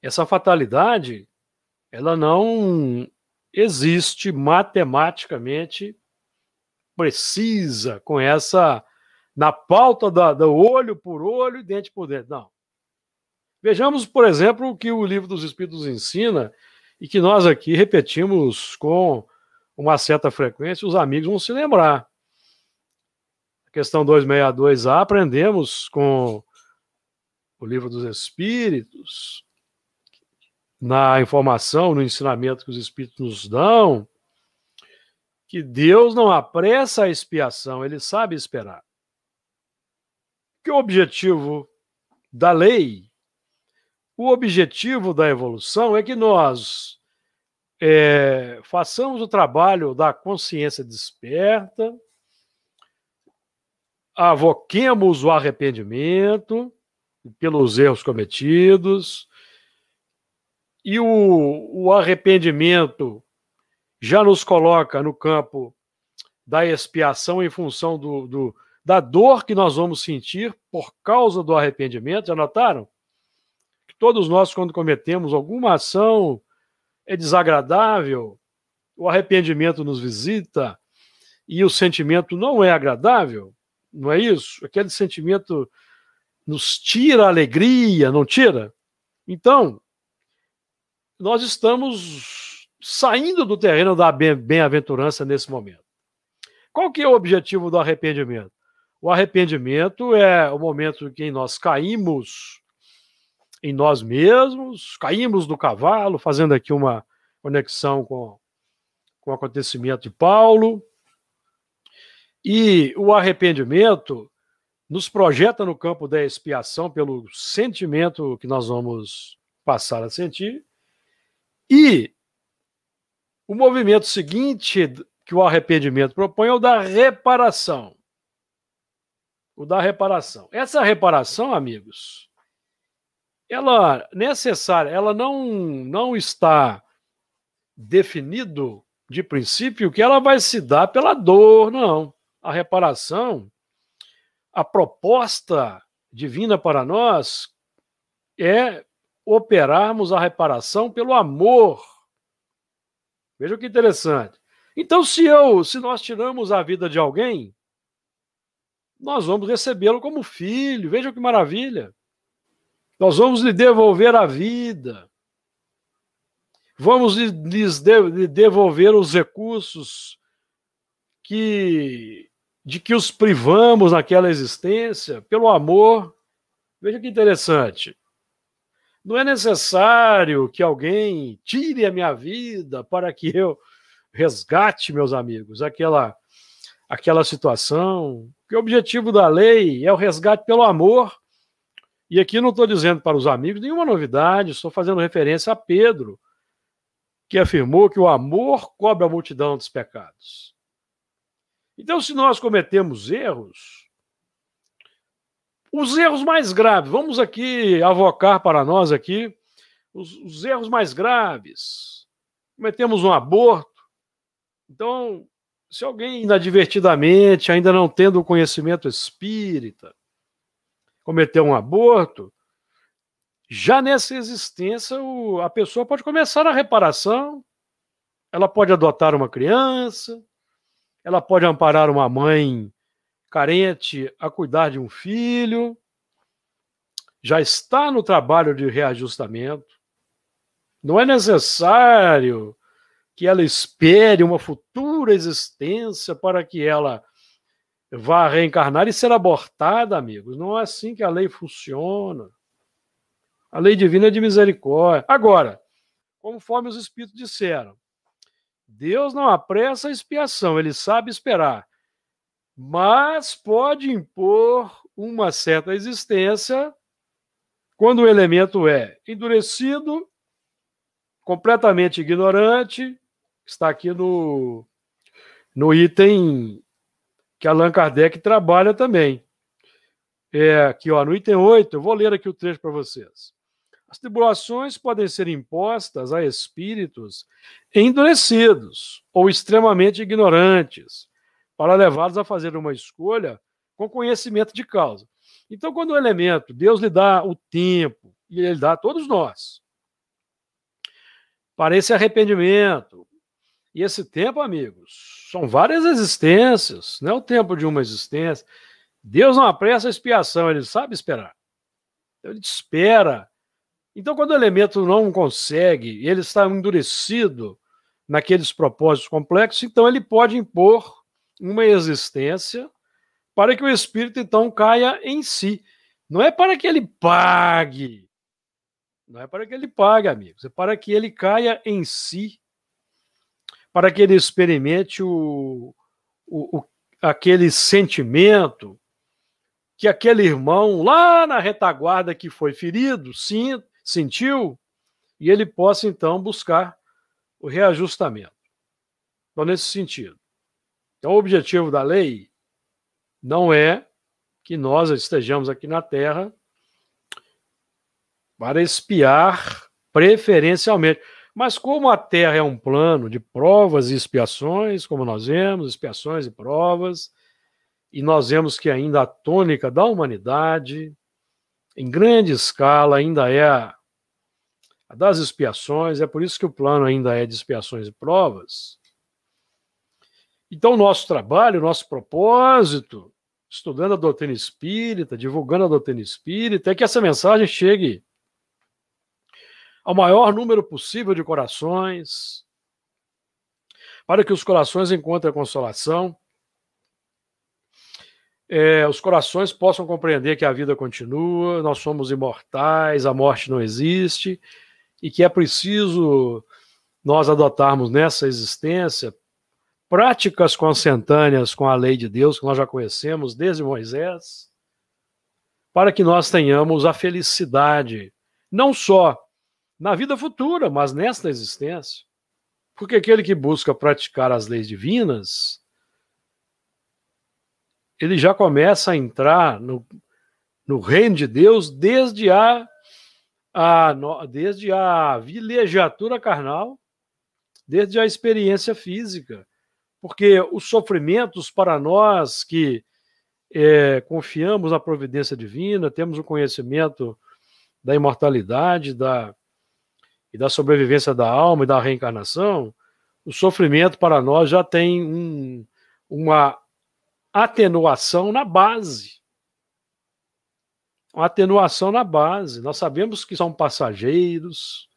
essa fatalidade, ela não existe matematicamente precisa com essa na pauta da, do olho por olho e dente por dente. Não. Vejamos, por exemplo, o que o livro dos Espíritos ensina e que nós aqui repetimos com uma certa frequência, os amigos vão se lembrar. questão 262A, aprendemos com o livro dos Espíritos, na informação, no ensinamento que os Espíritos nos dão, que Deus não apressa a expiação, ele sabe esperar. Que o objetivo da lei, o objetivo da evolução é que nós é, façamos o trabalho da consciência desperta, avoquemos o arrependimento pelos erros cometidos, e o, o arrependimento já nos coloca no campo da expiação em função do, do, da dor que nós vamos sentir por causa do arrependimento. Já notaram? Que todos nós, quando cometemos alguma ação, é desagradável, o arrependimento nos visita e o sentimento não é agradável, não é isso? Aquele sentimento nos tira a alegria, não tira? Então, nós estamos saindo do terreno da bem-aventurança nesse momento. Qual que é o objetivo do arrependimento? O arrependimento é o momento em que nós caímos em nós mesmos, caímos do cavalo, fazendo aqui uma conexão com, com o acontecimento de Paulo. E o arrependimento nos projeta no campo da expiação pelo sentimento que nós vamos passar a sentir. E o movimento seguinte que o arrependimento propõe é o da reparação. O da reparação. Essa reparação, amigos, ela necessária, ela não não está definido de princípio que ela vai se dar pela dor, não. A reparação, a proposta divina para nós é operarmos a reparação pelo amor. Veja que interessante. Então, se eu, se nós tiramos a vida de alguém, nós vamos recebê-lo como filho. Veja que maravilha. Nós vamos lhe devolver a vida. Vamos lhes devolver os recursos que de que os privamos naquela existência pelo amor. Veja que interessante. Não é necessário que alguém tire a minha vida para que eu resgate, meus amigos, aquela aquela situação. Que o objetivo da lei é o resgate pelo amor. E aqui não estou dizendo para os amigos nenhuma novidade, estou fazendo referência a Pedro, que afirmou que o amor cobre a multidão dos pecados. Então, se nós cometemos erros, os erros mais graves, vamos aqui avocar para nós aqui os, os erros mais graves. Cometemos um aborto. Então, se alguém inadvertidamente, ainda não tendo o conhecimento espírita, cometeu um aborto, já nessa existência o, a pessoa pode começar a reparação, ela pode adotar uma criança, ela pode amparar uma mãe carente a cuidar de um filho, já está no trabalho de reajustamento. Não é necessário que ela espere uma futura existência para que ela vá reencarnar e ser abortada, amigos. Não é assim que a lei funciona. A lei divina é de misericórdia. Agora, conforme os Espíritos disseram, Deus não apressa a expiação, ele sabe esperar mas pode impor uma certa existência quando o elemento é endurecido, completamente ignorante, está aqui no, no item que Allan Kardec trabalha também. É aqui, ó, no item 8, eu vou ler aqui o trecho para vocês. As tribulações podem ser impostas a espíritos endurecidos ou extremamente ignorantes, para levá-los a fazer uma escolha com conhecimento de causa. Então, quando o elemento, Deus lhe dá o tempo, e ele dá a todos nós, para esse arrependimento. E esse tempo, amigos, são várias existências, não é o tempo de uma existência. Deus não apressa a expiação, ele sabe esperar. Então, ele espera. Então, quando o elemento não consegue, ele está endurecido naqueles propósitos complexos, então ele pode impor uma existência para que o espírito então caia em si. Não é para que ele pague. Não é para que ele pague, amigos. É para que ele caia em si. Para que ele experimente o, o, o aquele sentimento que aquele irmão lá na retaguarda que foi ferido sim, sentiu e ele possa então buscar o reajustamento. Então, nesse sentido. Então, o objetivo da lei não é que nós estejamos aqui na Terra para espiar preferencialmente. Mas como a Terra é um plano de provas e expiações, como nós vemos, expiações e provas, e nós vemos que ainda a tônica da humanidade, em grande escala, ainda é a, das expiações, é por isso que o plano ainda é de expiações e provas. Então, nosso trabalho, nosso propósito, estudando a doutrina espírita, divulgando a doutrina espírita, é que essa mensagem chegue ao maior número possível de corações, para que os corações encontrem consolação, é, os corações possam compreender que a vida continua, nós somos imortais, a morte não existe, e que é preciso nós adotarmos nessa existência práticas consentâneas com a lei de Deus, que nós já conhecemos desde Moisés, para que nós tenhamos a felicidade, não só na vida futura, mas nesta existência. Porque aquele que busca praticar as leis divinas, ele já começa a entrar no, no reino de Deus desde a, a, desde a vilegiatura carnal, desde a experiência física. Porque os sofrimentos para nós que é, confiamos na providência divina, temos o conhecimento da imortalidade, da, e da sobrevivência da alma e da reencarnação, o sofrimento para nós já tem um, uma atenuação na base. Uma atenuação na base. Nós sabemos que são passageiros,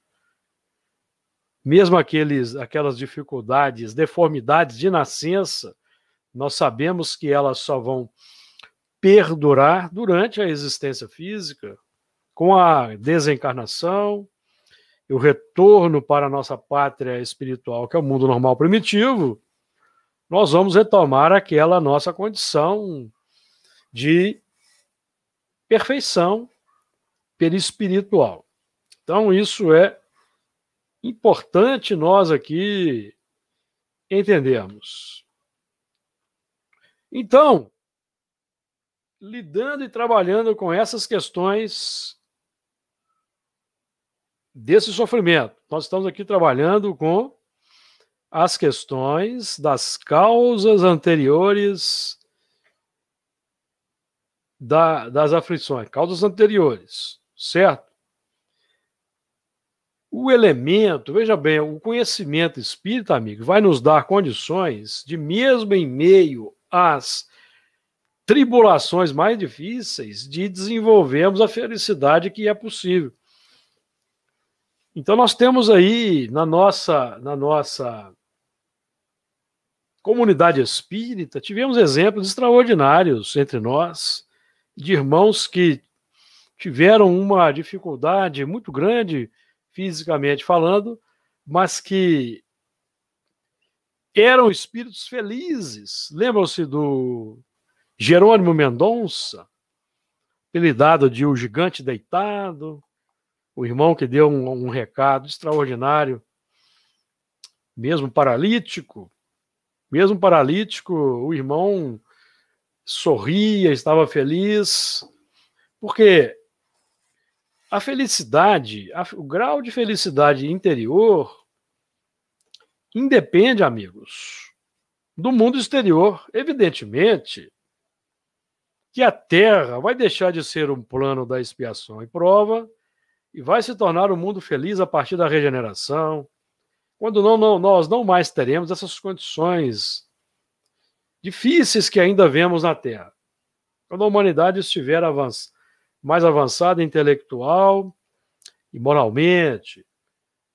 mesmo aqueles, aquelas dificuldades, deformidades de nascença, nós sabemos que elas só vão perdurar durante a existência física, com a desencarnação, e o retorno para a nossa pátria espiritual, que é o mundo normal primitivo, nós vamos retomar aquela nossa condição de perfeição perispiritual. Então, isso é importante nós aqui entendermos. Então, lidando e trabalhando com essas questões desse sofrimento. Nós estamos aqui trabalhando com as questões das causas anteriores da, das aflições, causas anteriores, certo? O elemento, veja bem, o conhecimento espírita, amigo, vai nos dar condições de, mesmo em meio às tribulações mais difíceis, de desenvolvermos a felicidade que é possível. Então nós temos aí na nossa na nossa comunidade espírita, tivemos exemplos extraordinários entre nós de irmãos que tiveram uma dificuldade muito grande fisicamente falando, mas que eram espíritos felizes. Lembram-se do Jerônimo Mendonça, apelidado de O Gigante Deitado, o irmão que deu um, um recado extraordinário, mesmo paralítico, mesmo paralítico, o irmão sorria, estava feliz, porque a felicidade, a, o grau de felicidade interior independe, amigos, do mundo exterior. Evidentemente que a Terra vai deixar de ser um plano da expiação e prova e vai se tornar um mundo feliz a partir da regeneração, quando não, não, nós não mais teremos essas condições difíceis que ainda vemos na Terra. Quando a humanidade estiver avanç, mais avançada intelectual e moralmente,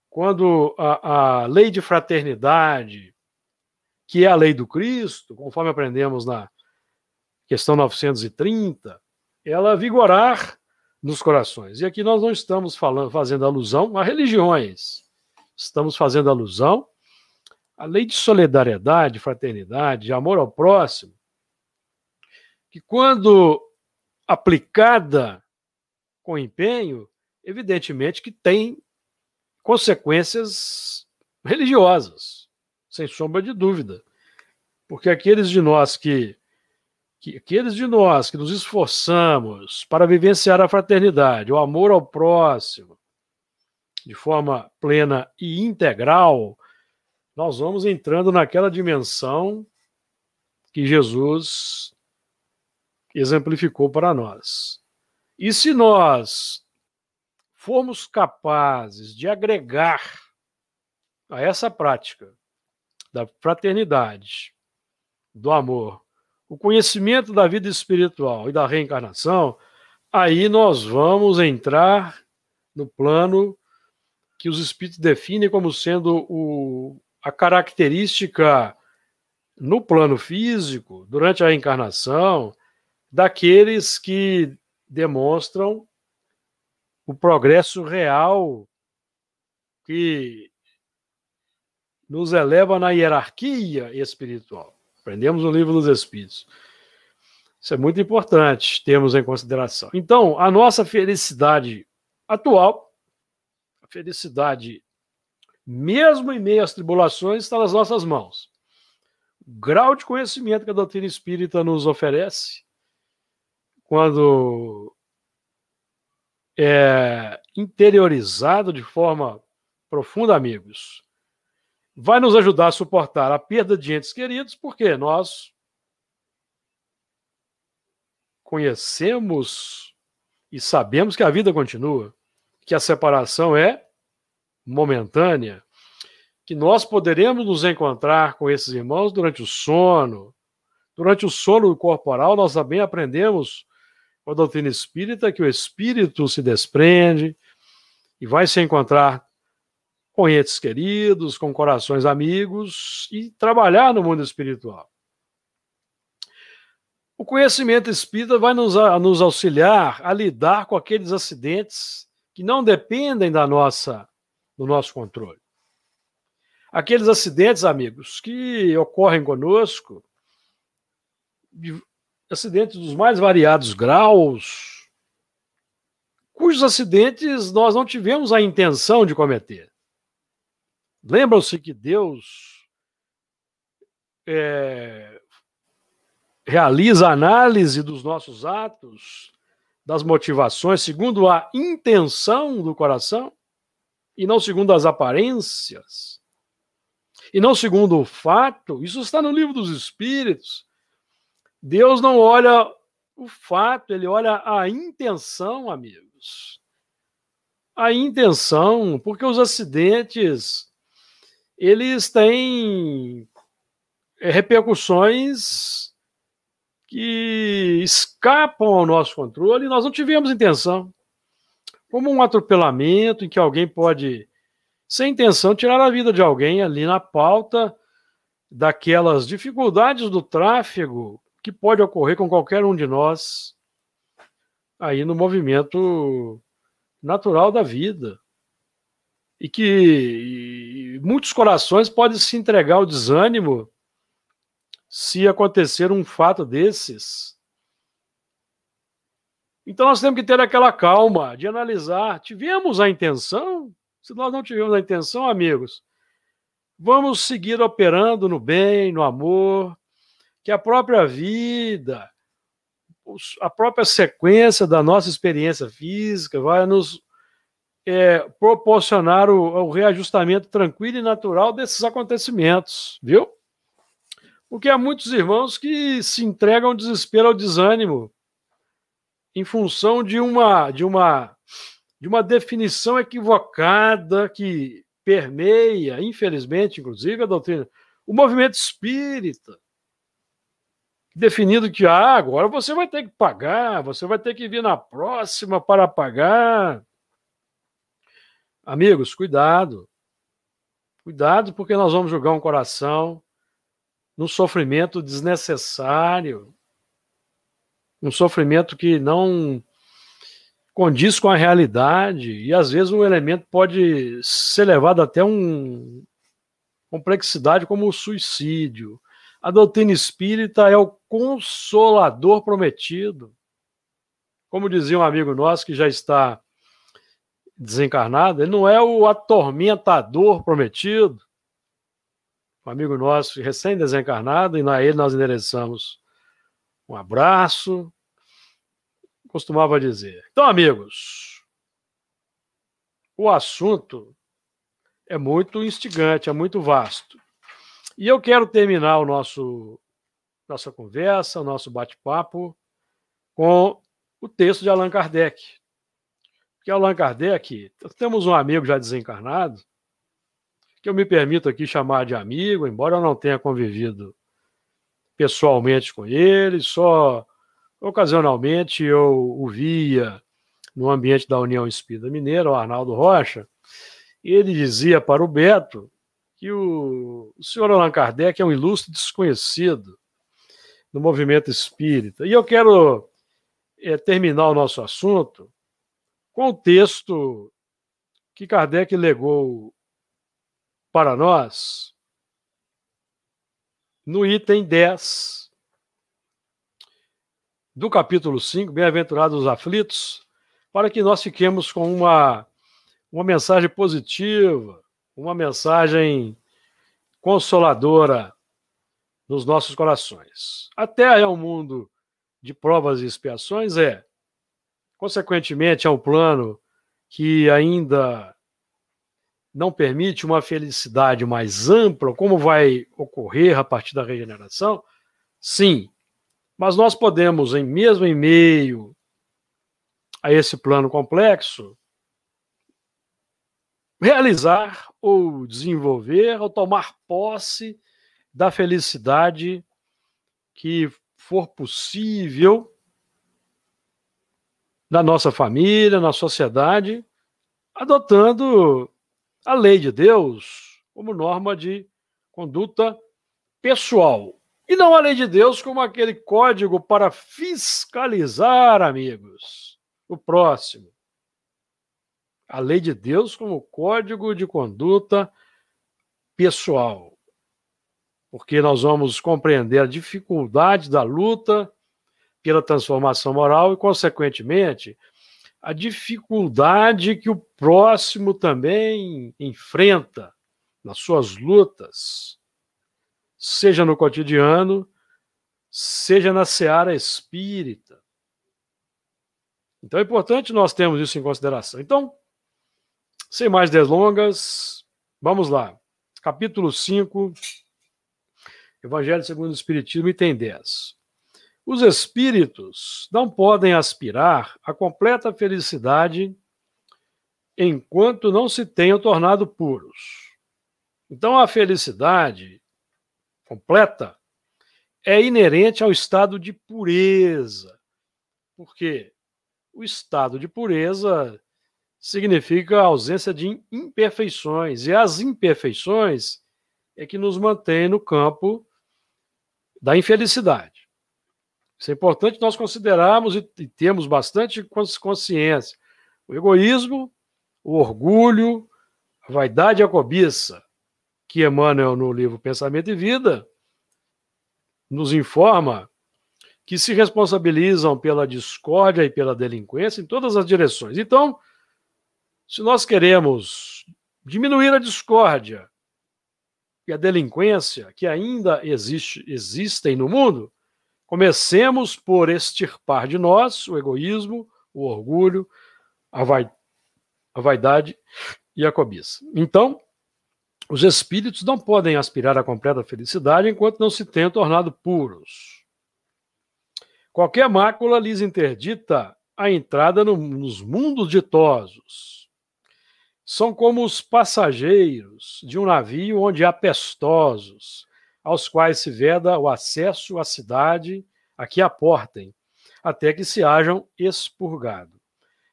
quando a, a lei de fraternidade, que é a lei do Cristo, conforme aprendemos na questão 930, ela vigorar nos corações. E aqui nós não estamos falando, fazendo alusão a religiões, estamos fazendo alusão à lei de solidariedade, fraternidade, de amor ao próximo, que quando aplicada com empenho, evidentemente que tem consequências religiosas, sem sombra de dúvida. Porque aqueles de nós que, que aqueles de nós que nos esforçamos para vivenciar a fraternidade, o amor ao próximo, de forma plena e integral, nós vamos entrando naquela dimensão que Jesus exemplificou para nós. E se nós formos capazes de agregar a essa prática da fraternidade, do amor, o conhecimento da vida espiritual e da reencarnação, aí nós vamos entrar no plano que os espíritos definem como sendo o, a característica no plano físico, durante a reencarnação, daqueles que demonstram o progresso real que nos eleva na hierarquia espiritual. Aprendemos no livro dos Espíritos. Isso é muito importante termos em consideração. Então, a nossa felicidade atual, a felicidade, mesmo em meio às tribulações, está nas nossas mãos. O grau de conhecimento que a doutrina espírita nos oferece quando é interiorizado de forma profunda, amigos, vai nos ajudar a suportar a perda de entes queridos, porque nós conhecemos e sabemos que a vida continua, que a separação é momentânea, que nós poderemos nos encontrar com esses irmãos durante o sono. Durante o sono corporal, nós também aprendemos com a doutrina espírita que o espírito se desprende e vai se encontrar com entes queridos, com corações amigos e trabalhar no mundo espiritual. O conhecimento espírita vai nos, nos auxiliar a lidar com aqueles acidentes que não dependem da nossa, do nosso controle. Aqueles acidentes, amigos, que ocorrem conosco acidentes dos mais variados graus, cujos acidentes nós não tivemos a intenção de cometer. Lembram-se que Deus é, realiza análise dos nossos atos, das motivações, segundo a intenção do coração, e não segundo as aparências, e não segundo o fato. Isso está no livro dos Espíritos. Deus não olha o fato, ele olha a intenção, amigos. A intenção, porque os acidentes eles têm é, repercussões que escapam ao nosso controle e nós não tivemos intenção. Como um atropelamento em que alguém pode, sem intenção, tirar a vida de alguém ali na pauta daquelas dificuldades do tráfego que pode ocorrer com qualquer um de nós aí no movimento natural da vida. E que muitos corações podem se entregar ao desânimo se acontecer um fato desses. Então nós temos que ter aquela calma de analisar. Tivemos a intenção? Se nós não tivemos a intenção, amigos, vamos seguir operando no bem, no amor, que a própria vida, a própria sequência da nossa experiência física vai nos é, proporcionar o, o, reajustamento tranquilo e natural desses acontecimentos, viu? Porque há muitos irmãos que se entregam ao desespero, ao desânimo, em função de uma, de uma, de uma definição equivocada que permeia, infelizmente, inclusive, a doutrina, o movimento espírita definido que ah, agora você vai ter que pagar, você vai ter que vir na próxima para pagar. Amigos, cuidado. Cuidado, porque nós vamos jogar um coração no sofrimento desnecessário. um sofrimento que não condiz com a realidade e às vezes um elemento pode ser levado até uma complexidade como o suicídio. A doutrina espírita é o consolador prometido. Como dizia um amigo nosso que já está desencarnado, ele não é o atormentador prometido. Um amigo nosso recém-desencarnado, e na ele nós endereçamos um abraço, costumava dizer. Então, amigos, o assunto é muito instigante, é muito vasto. E eu quero terminar o nosso nossa conversa, o nosso bate-papo com o texto de Allan Kardec. Que Allan Kardec, temos um amigo já desencarnado, que eu me permito aqui chamar de amigo, embora eu não tenha convivido pessoalmente com ele, só ocasionalmente eu o via no ambiente da União Espírita Mineira, o Arnaldo Rocha, e ele dizia para o Beto que o, o senhor Allan Kardec é um ilustre desconhecido no movimento espírita. E eu quero é, terminar o nosso assunto com o texto que Kardec legou para nós no item 10 do capítulo 5, Bem-aventurados os aflitos, para que nós fiquemos com uma, uma mensagem positiva, uma mensagem consoladora nos nossos corações. A Terra é um mundo de provas e expiações? É. Consequentemente, é um plano que ainda não permite uma felicidade mais ampla, como vai ocorrer a partir da regeneração? Sim. Mas nós podemos, em mesmo em meio a esse plano complexo, realizar ou desenvolver ou tomar posse da felicidade que for possível na nossa família, na sociedade, adotando a lei de Deus como norma de conduta pessoal. E não a lei de Deus como aquele código para fiscalizar, amigos, o próximo. A lei de Deus como código de conduta pessoal. Porque nós vamos compreender a dificuldade da luta pela transformação moral e, consequentemente, a dificuldade que o próximo também enfrenta nas suas lutas seja no cotidiano, seja na seara espírita. Então é importante nós termos isso em consideração. Então, sem mais delongas, vamos lá. Capítulo 5, Evangelho segundo o Espiritismo, item 10. Os espíritos não podem aspirar à completa felicidade enquanto não se tenham tornado puros. Então, a felicidade completa é inerente ao estado de pureza. Por quê? O estado de pureza significa a ausência de imperfeições, e as imperfeições é que nos mantém no campo da infelicidade. Isso é importante nós considerarmos e, termos bastante consciência. O egoísmo, o orgulho, a vaidade e a cobiça que Emmanuel, no livro Pensamento e Vida, nos informa que se responsabilizam pela discórdia e pela delinquência em todas as direções. Então, se nós queremos diminuir a discórdia e a delinquência que ainda existe, existem no mundo, comecemos por extirpar de nós o egoísmo, o orgulho, a, vai, a vaidade e a cobiça. Então, os espíritos não podem aspirar à completa felicidade enquanto não se tenham tornado puros. Qualquer mácula lhes interdita a entrada no, nos mundos ditosos. São como os passageiros de um navio onde há pestosos, aos quais se veda o acesso à cidade a que aportem, até que se hajam expurgado.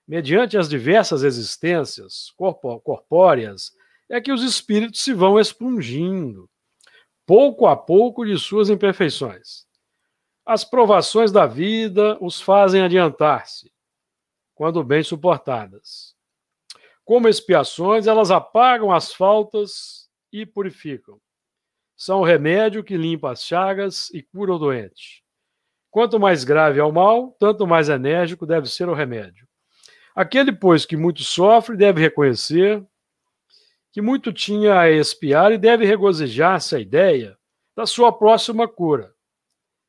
Mediante as diversas existências corpóreas é que os espíritos se vão expungindo, pouco a pouco, de suas imperfeições. As provações da vida os fazem adiantar-se, quando bem suportadas. Como expiações, elas apagam as faltas e purificam. São o remédio que limpa as chagas e cura o doente. Quanto mais grave é o mal, tanto mais enérgico deve ser o remédio. Aquele, pois, que muito sofre, deve reconhecer que muito tinha a expiar e deve regozijar-se a ideia da sua próxima cura.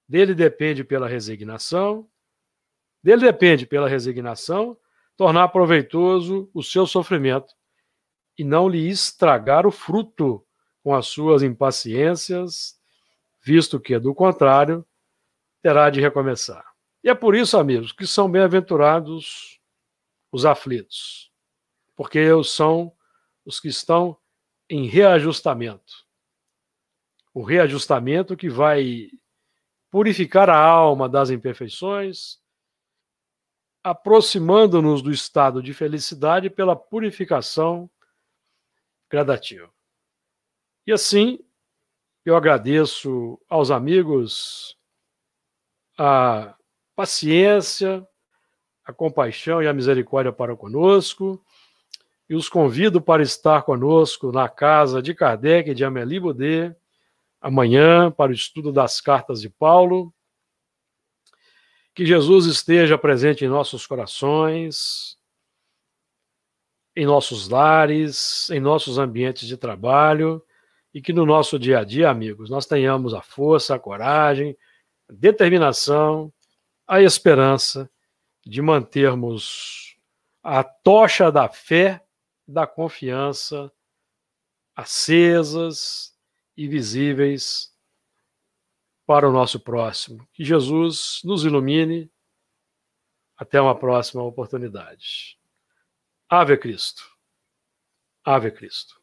Dele depende pela resignação, dele depende pela resignação tornar proveitoso o seu sofrimento e não lhe estragar o fruto com as suas impaciências, visto que, do contrário, terá de recomeçar. E é por isso, amigos, que são bem-aventurados os aflitos, porque são os que estão em reajustamento. O reajustamento que vai purificar a alma das imperfeições, aproximando-nos do estado de felicidade pela purificação gradativa. E assim, eu agradeço aos amigos a paciência, a compaixão e a misericórdia para conosco, e os convido para estar conosco na casa de Kardec e de Amélie Baudet, amanhã, para o estudo das cartas de Paulo. Que Jesus esteja presente em nossos corações, em nossos lares, em nossos ambientes de trabalho, e que no nosso dia a dia, amigos, nós tenhamos a força, a coragem, a determinação, a esperança de mantermos a tocha da fé, da confiança acesas e visíveis para o nosso próximo. Que Jesus nos ilumine. Até uma próxima oportunidade. Ave Cristo. Ave Cristo.